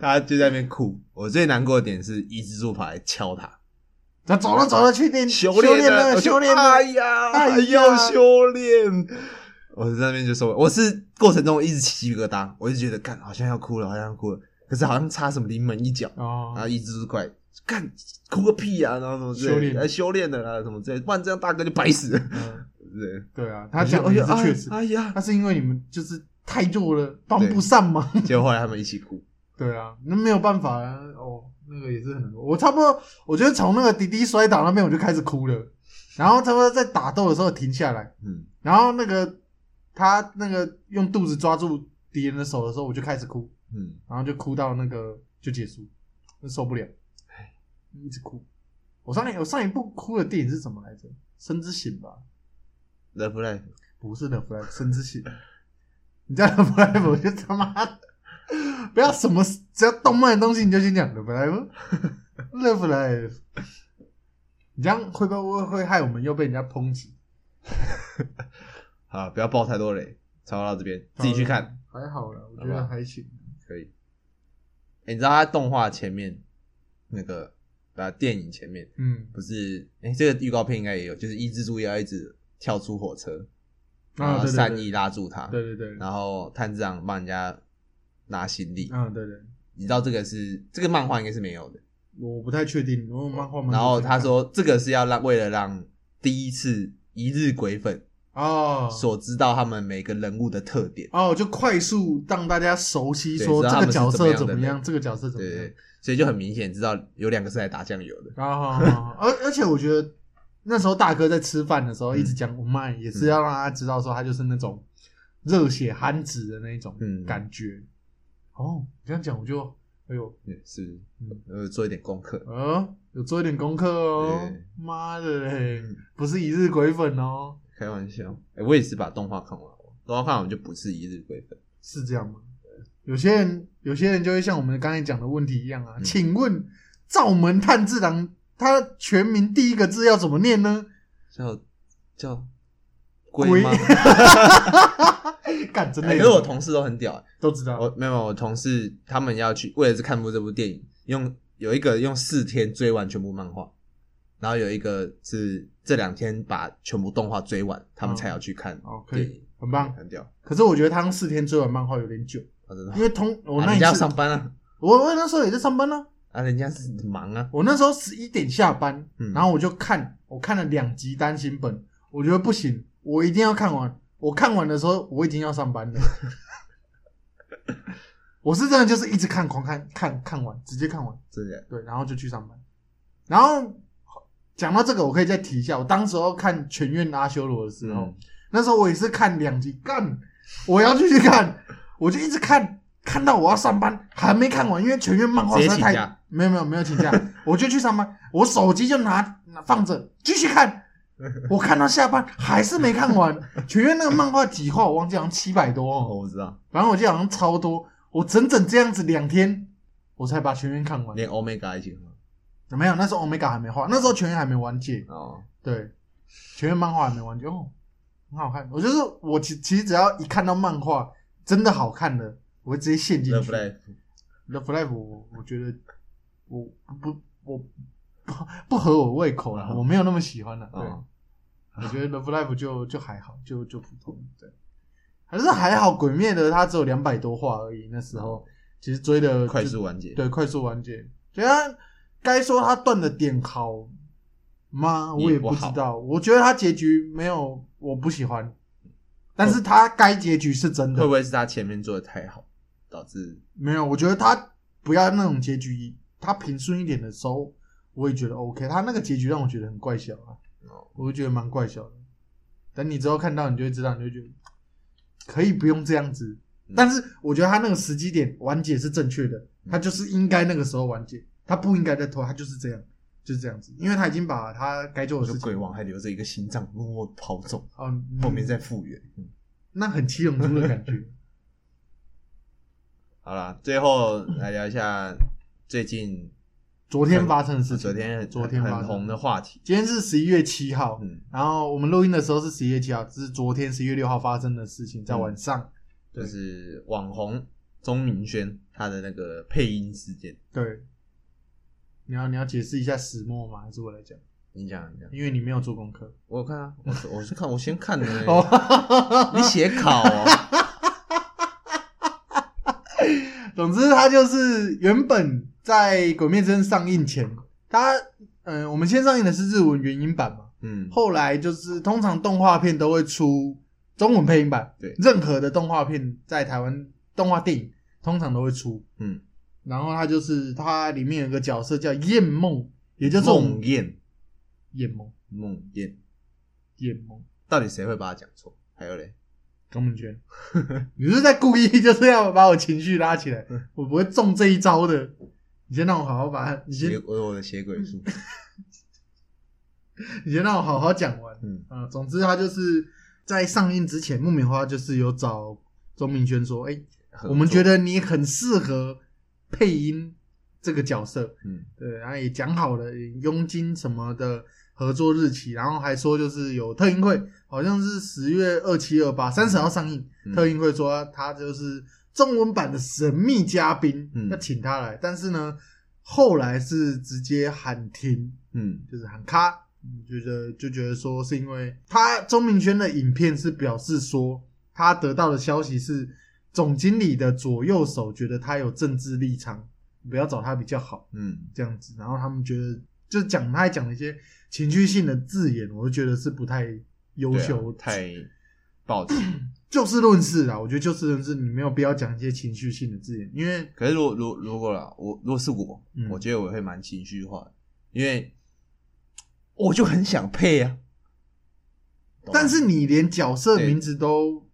他就在那边哭。我最难过的点是伊之助跑来敲他，他走了走了，去练修炼炼了，修炼了，哎呀，还要修炼。我在那边就说，我是过程中一直起鸡皮疙瘩，我就觉得干好像要哭了，好像要哭了，可是好像差什么临门一脚，哦。然后，一只猪快干哭个屁啊，然后什么之类的修炼。哎修炼的啦什么之类的，不然这样大哥就白死了。嗯，对，对啊，他讲的也是确实，哎呀，那是因为你们就是太弱了，帮不上忙。结果后来他们一起哭，对啊，那没有办法啊。哦，那个也是很难过。我差不多，我觉得从那个滴滴摔倒那边我就开始哭了，然后差不多在打斗的时候停下来，嗯，然后那个他那个用肚子抓住敌人的手的时候，我就开始哭，嗯，然后就哭到那个就结束，就受不了，一直哭。我上一我上一部哭的电影是什么来着？生之醒吧？Love Life，不是 Love Life，生之醒。你叫 Love Life，我就他妈 不要什么只要动漫的东西你就先讲 Love Life，Love Life。你这样会不会会害我们又被人家抨击？好，不要爆太多雷，超到这边自己去看，还好啦，我觉得还行。可以。欸你知道他动画前面那个啊电影前面嗯，不是？哎、这个预告片应该也有，就是一只猪要一直跳出火车，然后善意拉住他，对对对，然后炭治郎帮人家拿行李。嗯，对对，你知道这个是这个漫画应该是没有的。我不太确定，我漫画蛮然后他说这个是要让为了让第一次一日鬼粉哦，所知道他们每个人物的特点，哦，就快速让大家熟悉说这个角色怎么样这个角色怎么样对对。所以就很明显知道有两个是来打酱油的。啊，而而且我觉得那时候大哥在吃饭的时候一直讲我慢，也是要让他知道说他就是那种热血憨子的那种嗯感觉。哦，你这样讲我就哎呦，嗯，是嗯呃做一点功课。呃，有做一点功课哦对。妈的嘞嗯，不是一日鬼粉哦，开玩笑，哎、我也是把动画看完，动画看完就不是一日鬼粉。是这样吗？有些人有些人就会像我们刚才讲的问题一样啊，嗯请问灶门炭治郎他全名第一个字要怎么念呢？叫叫龟龟。吗？干真的欸有，可是我同事都很屌、欸，都知道。我没有，我同事他们要去为了是看部这部电影，用有一个用四天追完全部漫画，然后有一个是这两天把全部动画追完，他们才要去看哦可以很棒很屌。可是我觉得他用四天追完漫画有点久，我真的，因为通我那一次，上班啊，我我那时候也在上班呢、啊，人家是忙啊，我那时候十一点下班，嗯然后我就看，我看了两集单行本，我觉得不行，我一定要看完。我看完的时候，我已经要上班了。我是真的就是一直看，狂看，看看完，直接看完，直接。对，然后就去上班。然后讲到这个，我可以再提一下，我当时候看《全院阿修罗》的时候，嗯那时候我也是看两集，干，我要继续看，我就一直看，看到我要上班，还没看完，因为全院漫画实在太没有没有没有请假，我就去上班，我手机就拿拿放着继续看，我看到下班还是没看完，全院那个漫画几话我忘记好像七百多。哦，哦，我知道，反正我记得好像超多，我整整这样子两天，我才把全院看完。连 Omega 一起看。没有，那时候 Omega 还没画，那时候全院还没完结，哦，对，全院漫画还没完结。哦，很好看。我就是我其其实只要一看到漫画真的好看的，我会直接陷进 Love 去。Life，The Flag 我我觉得我不我不 不合我胃口了，哦我没有那么喜欢了。对，哦，我觉得 The Flag 就就还好，就就普通。对，还是还好。鬼灭的它只有两百多话而已，那时候其实追的快速完结。对，快速完结。觉得该说它断的点好吗？我也也不知道。我觉得它结局没有我不喜欢，但是他该结局是真的会不。会是他前面做的太好，导致没有，我觉得他不要那种结局，他平顺一点的时候，我也觉得 OK。他那个结局让我觉得很怪小啊，哦我就觉得蛮怪笑的。等你之后看到，你就会知道，你就觉得可以不用这样子。嗯但是我觉得他那个时机点完结是正确的，他就是应该那个时候完结，他不应该再拖，他就是这样，就是这样子，因为他已经把他该做的事情鬼王还留着一个心脏默默跑走，后面再复原。嗯那很七龙珠的感觉。好了，最后来聊一下最近昨天发生的事情，昨天昨天很红的话题。今天是十一月七号，嗯，然后我们录音的时候是十一月七号，这是昨天十一月六号发生的事情，在嗯晚上。对就是网红钟明轩他的那个配音事件。对，你要你要解释一下始末吗？还是我来讲？你讲，你讲，因为你没有做功课。我有看啊，我是我是看我先看的 你写考哦？总之，他就是原本在《鬼灭之刃》上映前，它嗯、呃我们先上映的是日文原音版嘛，嗯，后来就是通常动画片都会出中文配音版，对。任何的动画片在台湾动画电影通常都会出。嗯，然后它就是它里面有个角色叫燕梦，也就是我们梦魇，燕梦。梦魇，燕梦。到底谁会把它讲错？还有嘞，高明轩，你是在故意就是要把我情绪拉起来，嗯 我不会中这一招的。你先让我好好把，你先我有我的血鬼术。你先让我好好讲完。嗯。啊、总之他就是在上映之前，木棉花就是有找周明轩说，哎、我们觉得，得你很适合配音这个角色，嗯。对，然后也讲好了佣金什么的合作日期，然后还说就是有特映会，好像是十月二七二八三十号上映，嗯。特映会说他就是中文版的神秘嘉宾，嗯。要请他来，但是呢，后来是直接喊停，嗯。就是喊卡，嗯觉得就觉得说是因为他钟明轩的影片是表示说他得到的消息是总经理的左右手觉得他有政治立场，不要找他比较好嗯。这样子，然后他们觉得就讲他还讲了一些情绪性的字眼，我就觉得是不太优秀，太暴气。就事论事啦，我觉得就事论事，你没有必要讲一些情绪性的字眼，因为可是如果如如果啦，我如果是我，嗯。我觉得我会蛮情绪化的，因为我就很想配啊。懂吗？但是你连角色对名字都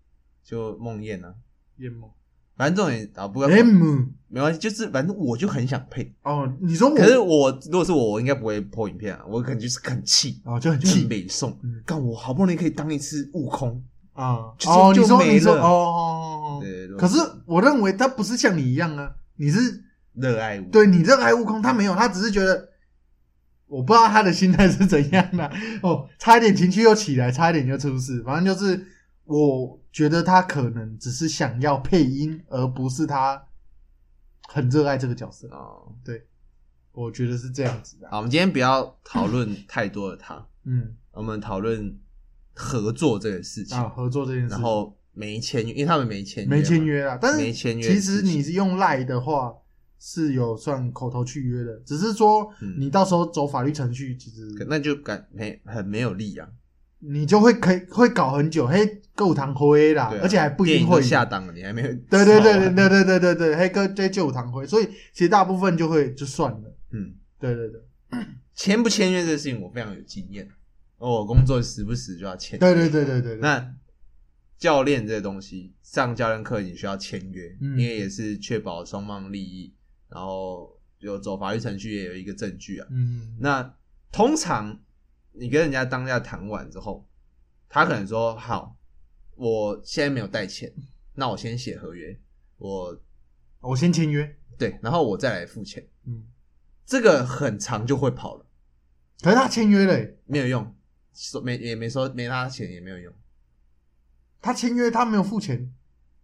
就梦魇啊，淹没反正这种也啊，不过 M 没关系，就是反正我就很想配。哦，你说我？可是我如果是我，我应该不会破影片啊，我可能就是很气，哦就很气北宋嗯，干我好不容易可以当一次悟空，啊就哦，就你说你说哦哦哦哦，对，可是我认为他不是像你一样啊，你是热爱悟空，对你热爱悟空，他没有，他只是觉得，我不知道他的心态是怎样的、哦，差一点情绪又起来，差一点就出事，反正就是我觉得他可能只是想要配音，而不是他很热爱这个角色，哦。对我觉得是这样子的。好，我们今天不要讨论太多的他，嗯，我们讨论合作这个事情，啊，合作这件事，然后没签约，因为他们没签约，没签，约啊，但是没签约其实你是。用赖的话。是有算口头契约的，只是说嗯。你到时候走法律程序，其实可那就感没很没有力啊。你就会可以会搞很久，嘿，够堂灰啦，对啊而且还不一电影都定会下档了，你还没有对对对对对对对对对，黑哥这就有堂灰，所以其实大部分就会就算了。嗯，对对对。签不签约这个事情我非常有经验，我工作时不时就要签。对对对对对对，那教练这东西，上教练课你需要签约，嗯。因为也是确保双方利益，然后有走法律程序也有一个证据啊。嗯，那通常你跟人家当下谈完之后，他可能说好，我现在没有带钱，那我先写合约，我我先签约，对，然后我再来付钱。嗯，这个很长就会跑了，可是他签约了欸，没有用，收没也没说没拿钱也没有用。他签约他没有付钱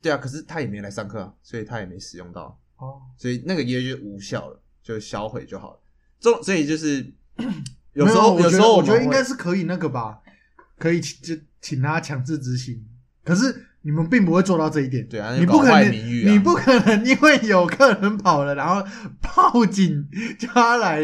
对啊，可是他也没来上课啊，所以他也没使用到，哦，所以那个约就无效了，就销毁就好了。这所以就是 有时候有有时候我觉得我觉得应该是可以那个吧，可以请就请他强制执行，可是你们并不会做到这一点。对啊，你不可能，你不可能因为有客人跑了，然后报警叫他来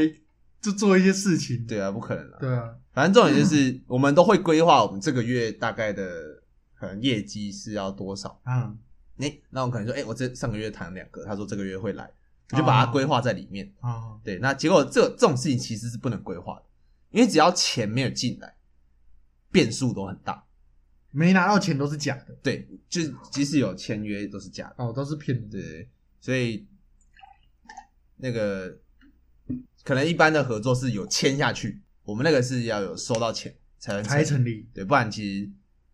就做一些事情。对啊，不可能啊。对啊，反正重点就是我们都会规划我们这个月大概的可能业绩是要多少。嗯哎、那我可能说，哎、我这上个月谈两个，他说这个月会来，我就把它规划在里面。啊，对，那结果这这种事情其实是不能规划的，因为只要钱没有进来，变数都很大。没拿到钱都是假的，对，就即使有签约都是假的。哦，都是骗人的。对所以那个可能一般的合作是有签下去，我们那个是要有收到钱才能才成成立对，不然其实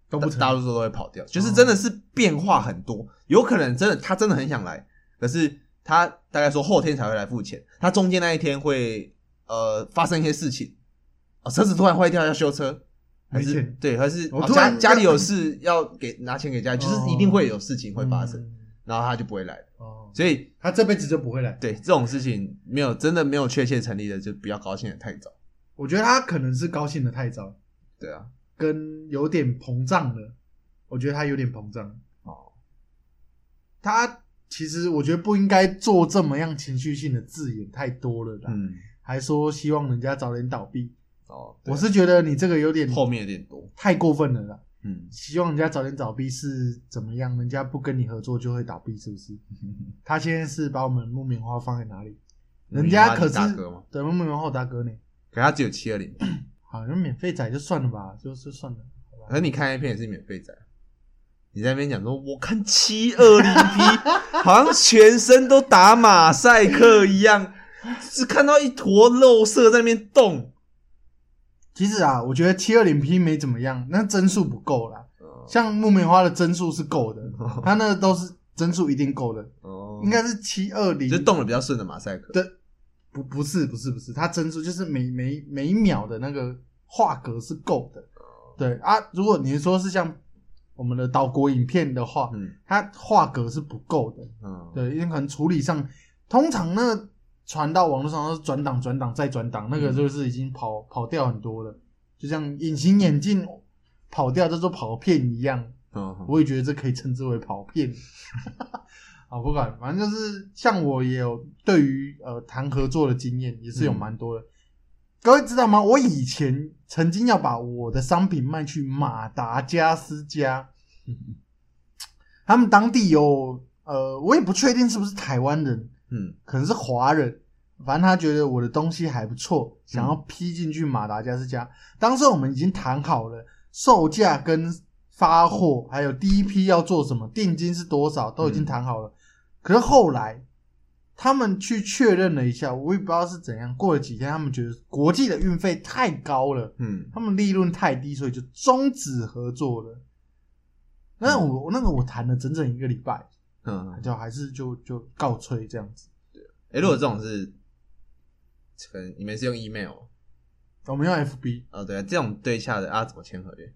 都不成大多数都会跑掉，就是真的是变化很多，有可能真的他真的很想来，可是他大概说后天才会来付钱，他中间那一天会呃发生一些事情，哦，车子突然坏掉要修车。还是对，还是家家里有 事要给拿钱给家里，就是一定会有事情会发生，嗯然后他就不会来。哦，所以他这辈子就不会来。对这种事情没有真的没有确切成立的，就不要高兴的太早。我觉得他可能是高兴的太早，对啊，跟有点膨胀了。我觉得他有点膨胀。哦，他其实我觉得不应该做这么样情绪性的字眼太多了啦，嗯，还说希望人家早点倒闭。哦，我是觉得你这个有点后面有点多，太过分了啦。嗯，希望人家早点倒闭是怎么样？人家不跟你合作就会倒闭，是不是？他现在是把我们木棉花放在哪里？人家可是对木棉花后大哥呢？可他只有七二零，好，像免费载就算了吧，就就算了。可是你看 A 片也是免费载，你在那边讲说我看七二零 P，好像全身都打马赛克一样，只看到一坨肉色在那边动。其实啊，我觉得七二零 P 没怎么样，那帧数不够啦。哦像木棉花的帧数是够的，它那个都是帧数一定够的，哦应该是七二零。就动的比较顺的马赛克。对不不是不是不是，它帧数就是每每每一秒的那个画格是够的。对啊，如果你说是像我们的岛国影片的话，嗯它画格是不够的。嗯，对，因为可能处理上，通常那个传到网络上都是转档、转档再转档，那个嗯就是已经跑跑掉很多了，就像隐形眼镜跑掉叫做跑片一样。嗯，我也觉得这可以称之为跑片。啊，不管，反正就是像我也有对于呃谈合作的经验，也是有蛮多的。各位知道吗？我以前曾经要把我的商品卖去马达加斯加，他们当地有呃，我也不确定是不是台湾人，嗯可能是华人。反正他觉得我的东西还不错，想要批进去马达加斯加。当时我们已经谈好了售价跟发货，还有第一批要做什么，定金是多少，都已经谈好了。可是后来他们去确认了一下，我也不知道是怎样。过了几天，他们觉得国际的运费太高了，嗯他们利润太低，所以就终止合作了。那我那个我谈了整整一个礼拜，嗯，就还是就就告吹这样子。哎，如果这种是，可能你们是用 email，我们用 FB 哦，对啊，这种对下的啊，怎么签合约？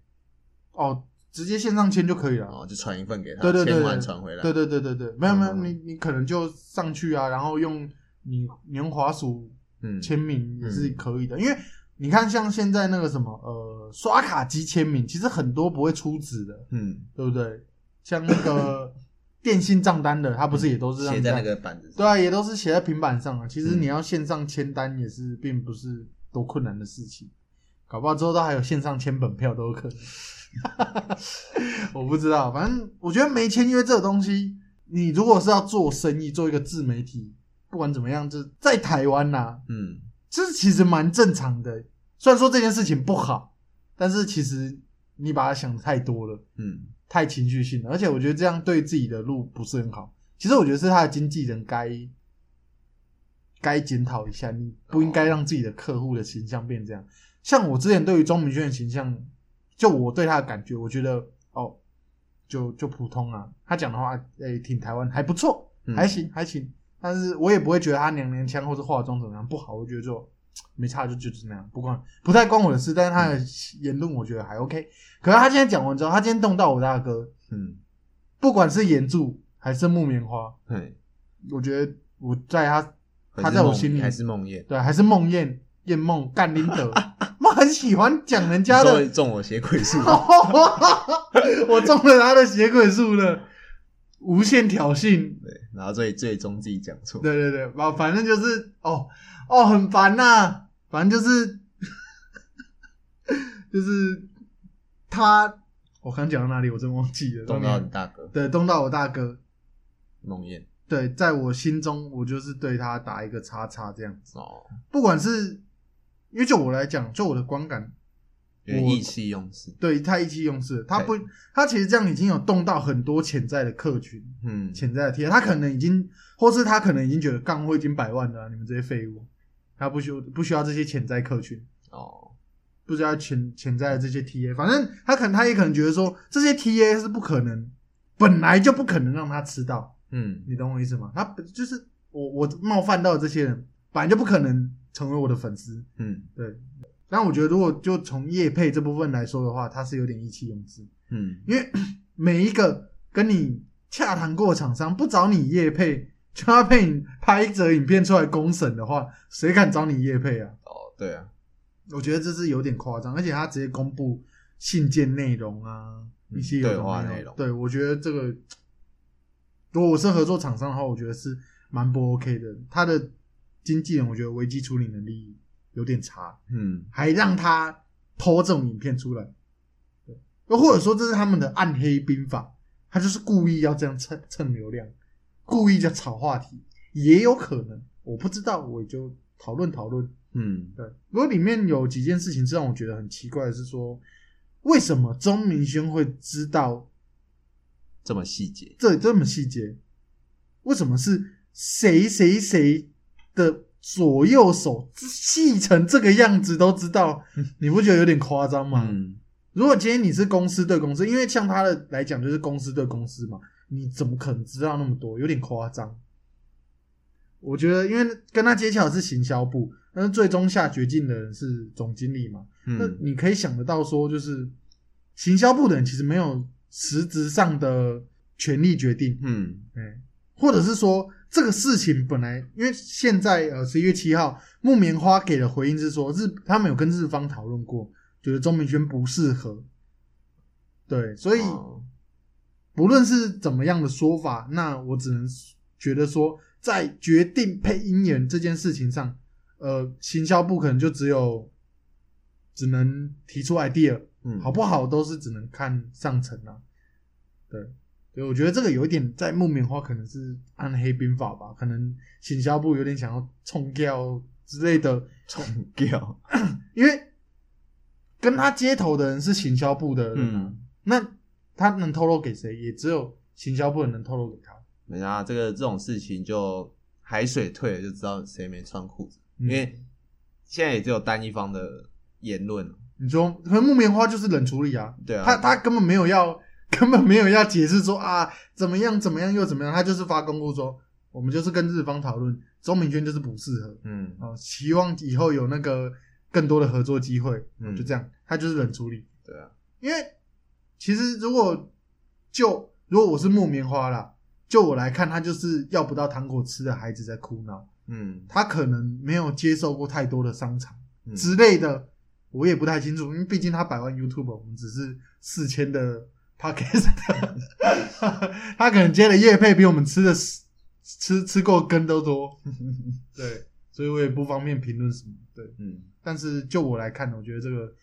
哦，直接线上签就可以了。哦，就传一份给他，对对对签完对传回来。对对对对对，没有没有，嗯你你可能就上去啊，然后用你你用滑鼠嗯，签名也是可以的，因为你看像现在那个什么呃刷卡机签名，其实很多不会出纸的，嗯，对不对？像那个 电信账单的，它不是也都是让写在那个板子上。对啊，也都是写在平板上啊。其实嗯你要线上签单也是并不是多困难的事情，搞不好之后都还有线上签本票都有可能。我不知道，反正我觉得没签约这个东西，你如果是要做生意，做一个自媒体，不管怎么样，就在台湾呐、嗯这其实蛮正常的。虽然说这件事情不好，但是其实你把它想的太多了。嗯太情绪性了，而且我觉得这样对自己的路不是很好。其实我觉得是他的经纪人该该检讨一下，你不应该让自己的客户的形象变这样。像我之前对于钟明轩的形象，就我对他的感觉，我觉得哦，就就普通啊。他讲的话，诶、挺台湾，还不错，嗯还行还行。但是我也不会觉得他娘娘腔或是化妆怎么样不好，我觉得就没差，就就是那样，不关不太关我的事。但是他的言论我觉得还 OK。可是他今天讲完之后，他今天动到我大哥，嗯，不管是岩柱还是木棉花，对，我觉得我在他他在我心里还是梦魇，对还是梦魇 燕梦干林德，我很喜欢讲人家的中，我血鬼术，我中了他的血鬼术了，无限挑衅。对，然后最最终自己讲错，对对对，反反正就是哦哦很烦呐、反正就是 就是他，我刚讲到哪里，我真忘记了。动到你大哥。对动到我大哥，梦魇。对，在我心中，我就是对他打一个叉叉这样子。哦，不管是因为就我来讲，就我的观感，我意气用事。对，他意气用事了。他不，他其实这样已经有动到很多潜在的客群，嗯，潜在的贴，他可能已经，或是他可能已经觉得，干我已经百万了啊、你们这些废物，他不需不需要这些潜在客群，哦，不需要潜潜在的这些 TA，反正他可能他也可能觉得说，这些 TA 是不可能，本来就不可能让他吃到，嗯你懂我意思吗？他本就是我我冒犯到这些人，本来就不可能成为我的粉丝，嗯对。但我觉得，如果就从业配这部分来说的话，他是有点意气用事。嗯，因为 每一个跟你洽谈过的厂商不找你业配，就要配你拍一则影片出来公审的话，谁敢找你业配啊？哦，对啊，我觉得这是有点夸张，而且他直接公布信件内容啊，嗯一些有的对话内容对我觉得这个，如果我是合作厂商的话，我觉得是蛮不 OK 的。他的经纪人，我觉得危机处理能力有点差。嗯还让他偷这种影片出来，对，又或者说这是他们的暗黑兵法，他就是故意要这样蹭蹭流量，故意在炒话题，也有可能，我不知道，我就讨论讨论。嗯对，不过里面有几件事情是让我觉得很奇怪的，是说为什么钟明轩会知道这么细节，这这么细节？为什么是谁谁谁的左右手细成这个样子都知道？你不觉得有点夸张吗？嗯如果今天你是公司对公司，因为像他的来讲就是公司对公司嘛，你怎么可能知道那么多？有点夸张。我觉得，因为跟他接洽的是行销部，但是最终下决定的人是总经理嘛，那嗯你可以想得到说，就是行销部的人其实没有实质上的权利决定，嗯对，或者是说这个事情本来，因为现在呃十一月七号，木棉花给的回应是说日他们有跟日方讨论过，觉得钟明轩不适合，对，所以哦。不论是怎么样的说法，那我只能觉得说，在决定配音员这件事情上，呃，行销部可能就只有只能提出 idea，嗯。好不好都是只能看上层啊。对，我觉得这个有一点在木棉花可能是暗黑兵法吧，可能行销部有点想要冲掉之类的，冲掉，因为跟他接头的人是行销部的人啊，嗯。那他能透露给谁，也只有行销部的人能透露给他。没啊，这个这种事情就海水退了就知道谁没穿裤子，嗯。因为现在也只有单一方的言论，你说，可能木棉花就是冷处理啊，对啊，他他根本没有要，根本没有要解释说啊怎么样怎么样又怎么样，他就是发公布说，我们就是跟日方讨论，周明轩就是不适合嗯啊，希望以后有那个更多的合作机会，嗯就这样，他就是冷处理。对啊，因为其实如果就如果我是木棉花啦，就我来看，他就是要不到糖果吃的孩子在哭闹，嗯他可能没有接受过太多的商场。嗯之类的，我也不太清楚，因为毕竟他百万 YouTube，我们只是四千的 Podcast，他可能接的叶配比我们吃的吃吃过根都多，对，所以我也不方便评论什么，对，嗯。但是就我来看，我觉得这个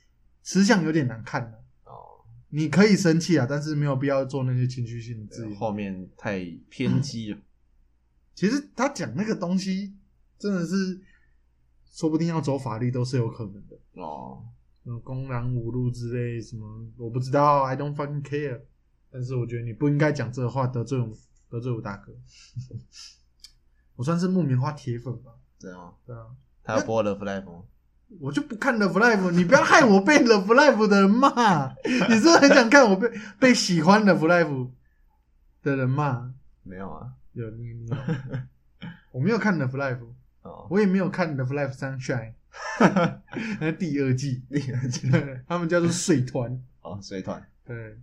吃相有点难看的、哦，你可以生气啊，但是没有必要做那些情绪性的字眼。后面太偏激了，其实他讲那个东西，真的是说不定要走法律都是有可能的。哦，嗯，公然侮辱之类什么，我不知道，I don't fucking care。但是我觉得你不应该讲这个话，得罪我，得罪我大哥。我算是木棉花铁粉吧，对啊，对啊，他要播 Love Life 吗？我就不看 Love Life，你不要害我被 Love Life 的人骂。你是不是很想看我被被喜欢 Love Life 的人骂？没有啊，有你你有，我没有看 Love Life，哦，我也没有看 Love Life Sunshine，那第二季，第二季他们叫做水 团，哦，水团对。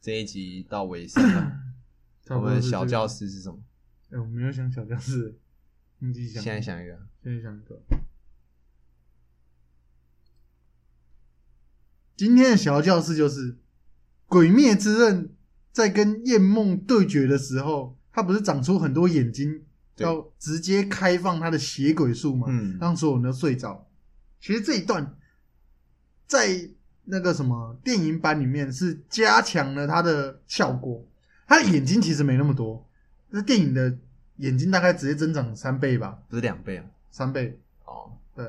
这一集到尾声了，差我不多是这个们小教室是什么？哎、我没有想小教室，你自己想。现在，想一个，现在想一个。今天的小教室就是《鬼灭之刃》在跟夜梦对决的时候，他不是长出很多眼睛，对要直接开放他的血鬼术嘛，嗯让所有人都睡着。其实这一段在那个什么电影版里面是加强了他的效果，他的眼睛其实没那么多，那电影的眼睛大概直接增长三倍吧，不是两倍啊？三倍。哦，对，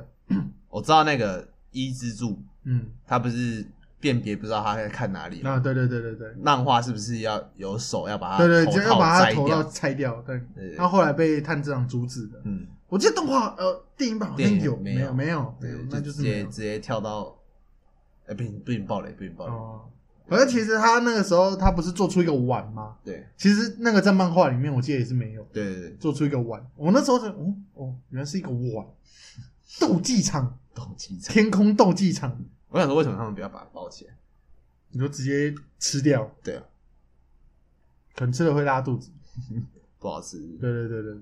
我知道那个一之助，嗯，他不是辨别不知道他在看哪里吗，啊，对对对对对，漫画是不是要有手要把他对对，就要把他头要？拆掉。对，对他后来被炭治郎阻止的。嗯，我记得动画呃电影版好像有，没有没有没有，对，那就就是直接直接跳到，哎，不行不行暴雷，不行暴雷，哦。反正其实他那个时候他不是做出一个碗吗？对其实那个在漫画里面我记得也是没有对对对，做出一个碗。我那时候就哦哦，原来是一个碗，斗技场，斗技场。天空斗技场，我想说，为什么他们不要把它包起来？你就直接吃掉，对啊，可能吃了会拉肚子。不好吃。对对对对对，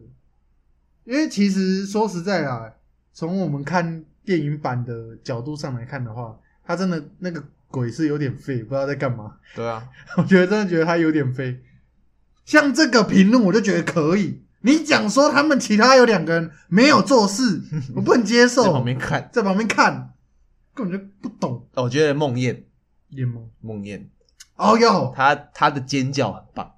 因为其实说实在啊，从我们看电影版的角度上来看的话，他真的那个鬼是有点废，不知道在干嘛。对啊，我觉得真的觉得他有点废。像这个评论，我就觉得可以。你讲说他们其他有两个人没有做事，我不能接受。在旁边看。在旁边看，根本就不懂。哦我觉得梦魇，眼眸。梦魇，哦哟。他他的尖叫很棒，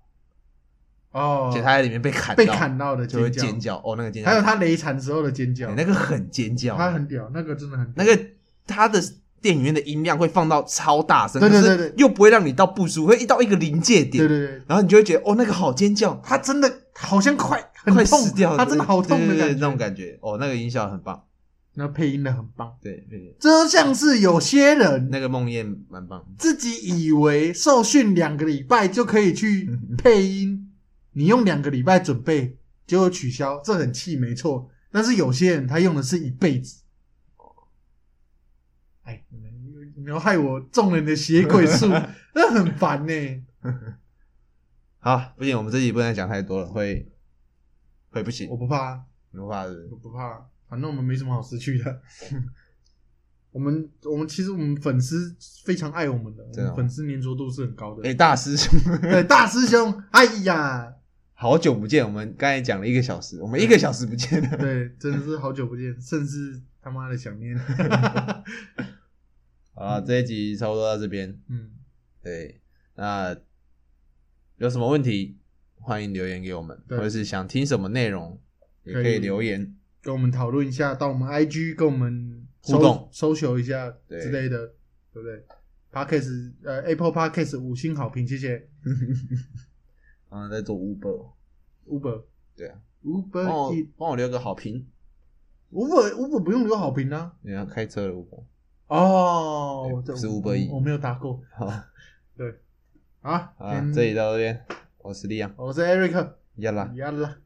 哦。而且，他在里面被砍到。被砍到的就会尖尖叫，哦，那个尖叫，还有他雷惨时候的尖叫。哎，那个很尖叫，他很屌，那个真的很那个他的电影院的音量会放到超大声，对对对对。又不会让你到不舒服，会一到一个临界点，对对对，然后你就会觉得哦，那个好尖叫，他真的好像快快死掉了，他真的好痛的感觉，那种感觉，哦，那个音效很棒，那配音的很棒，对对，这就像是有些人那个梦魇蛮棒，自己以为受训两个礼拜就可以去 配音，你用两个礼拜准备，结果取消，这很气，没错。但是有些人他用的是一辈子，哎，你们你们要害我中了你的邪鬼术，那很烦呢、好，不行，我们这集不能讲太多了，会会不行。我，不怕，你不怕是不是？我不怕，反正我们没什么好失去的。我们我们其实我们粉丝非常爱我们的，我真的吗们粉丝粘着度是很高的。哎、大师兄，对，大师兄，哎呀，好久不见，我们刚才讲了一个小时，我们一个小时不见了。对，真的是好久不见，甚至他妈的想念。好了，这一集差不多到这边。嗯，对，那有什么问题，欢迎留言给我们，对或者是想听什么内容，也可可以以留言。跟我们讨论一下，到我们 IG 跟我们互动搜求一下对之类的，对不对？Podcast 呃 Apple Podcast 五星好评，谢谢。啊，在做 Uber，Uber 对啊，Uber 帮我帮我留个好评。Uber Uber 不用留好评啊。你要开车了 Uber，哦，是我 Uber Eats 我我没有打过。好，好，好，今这里到这边，我是利阳，我是 Eric，亚啦。亚啦。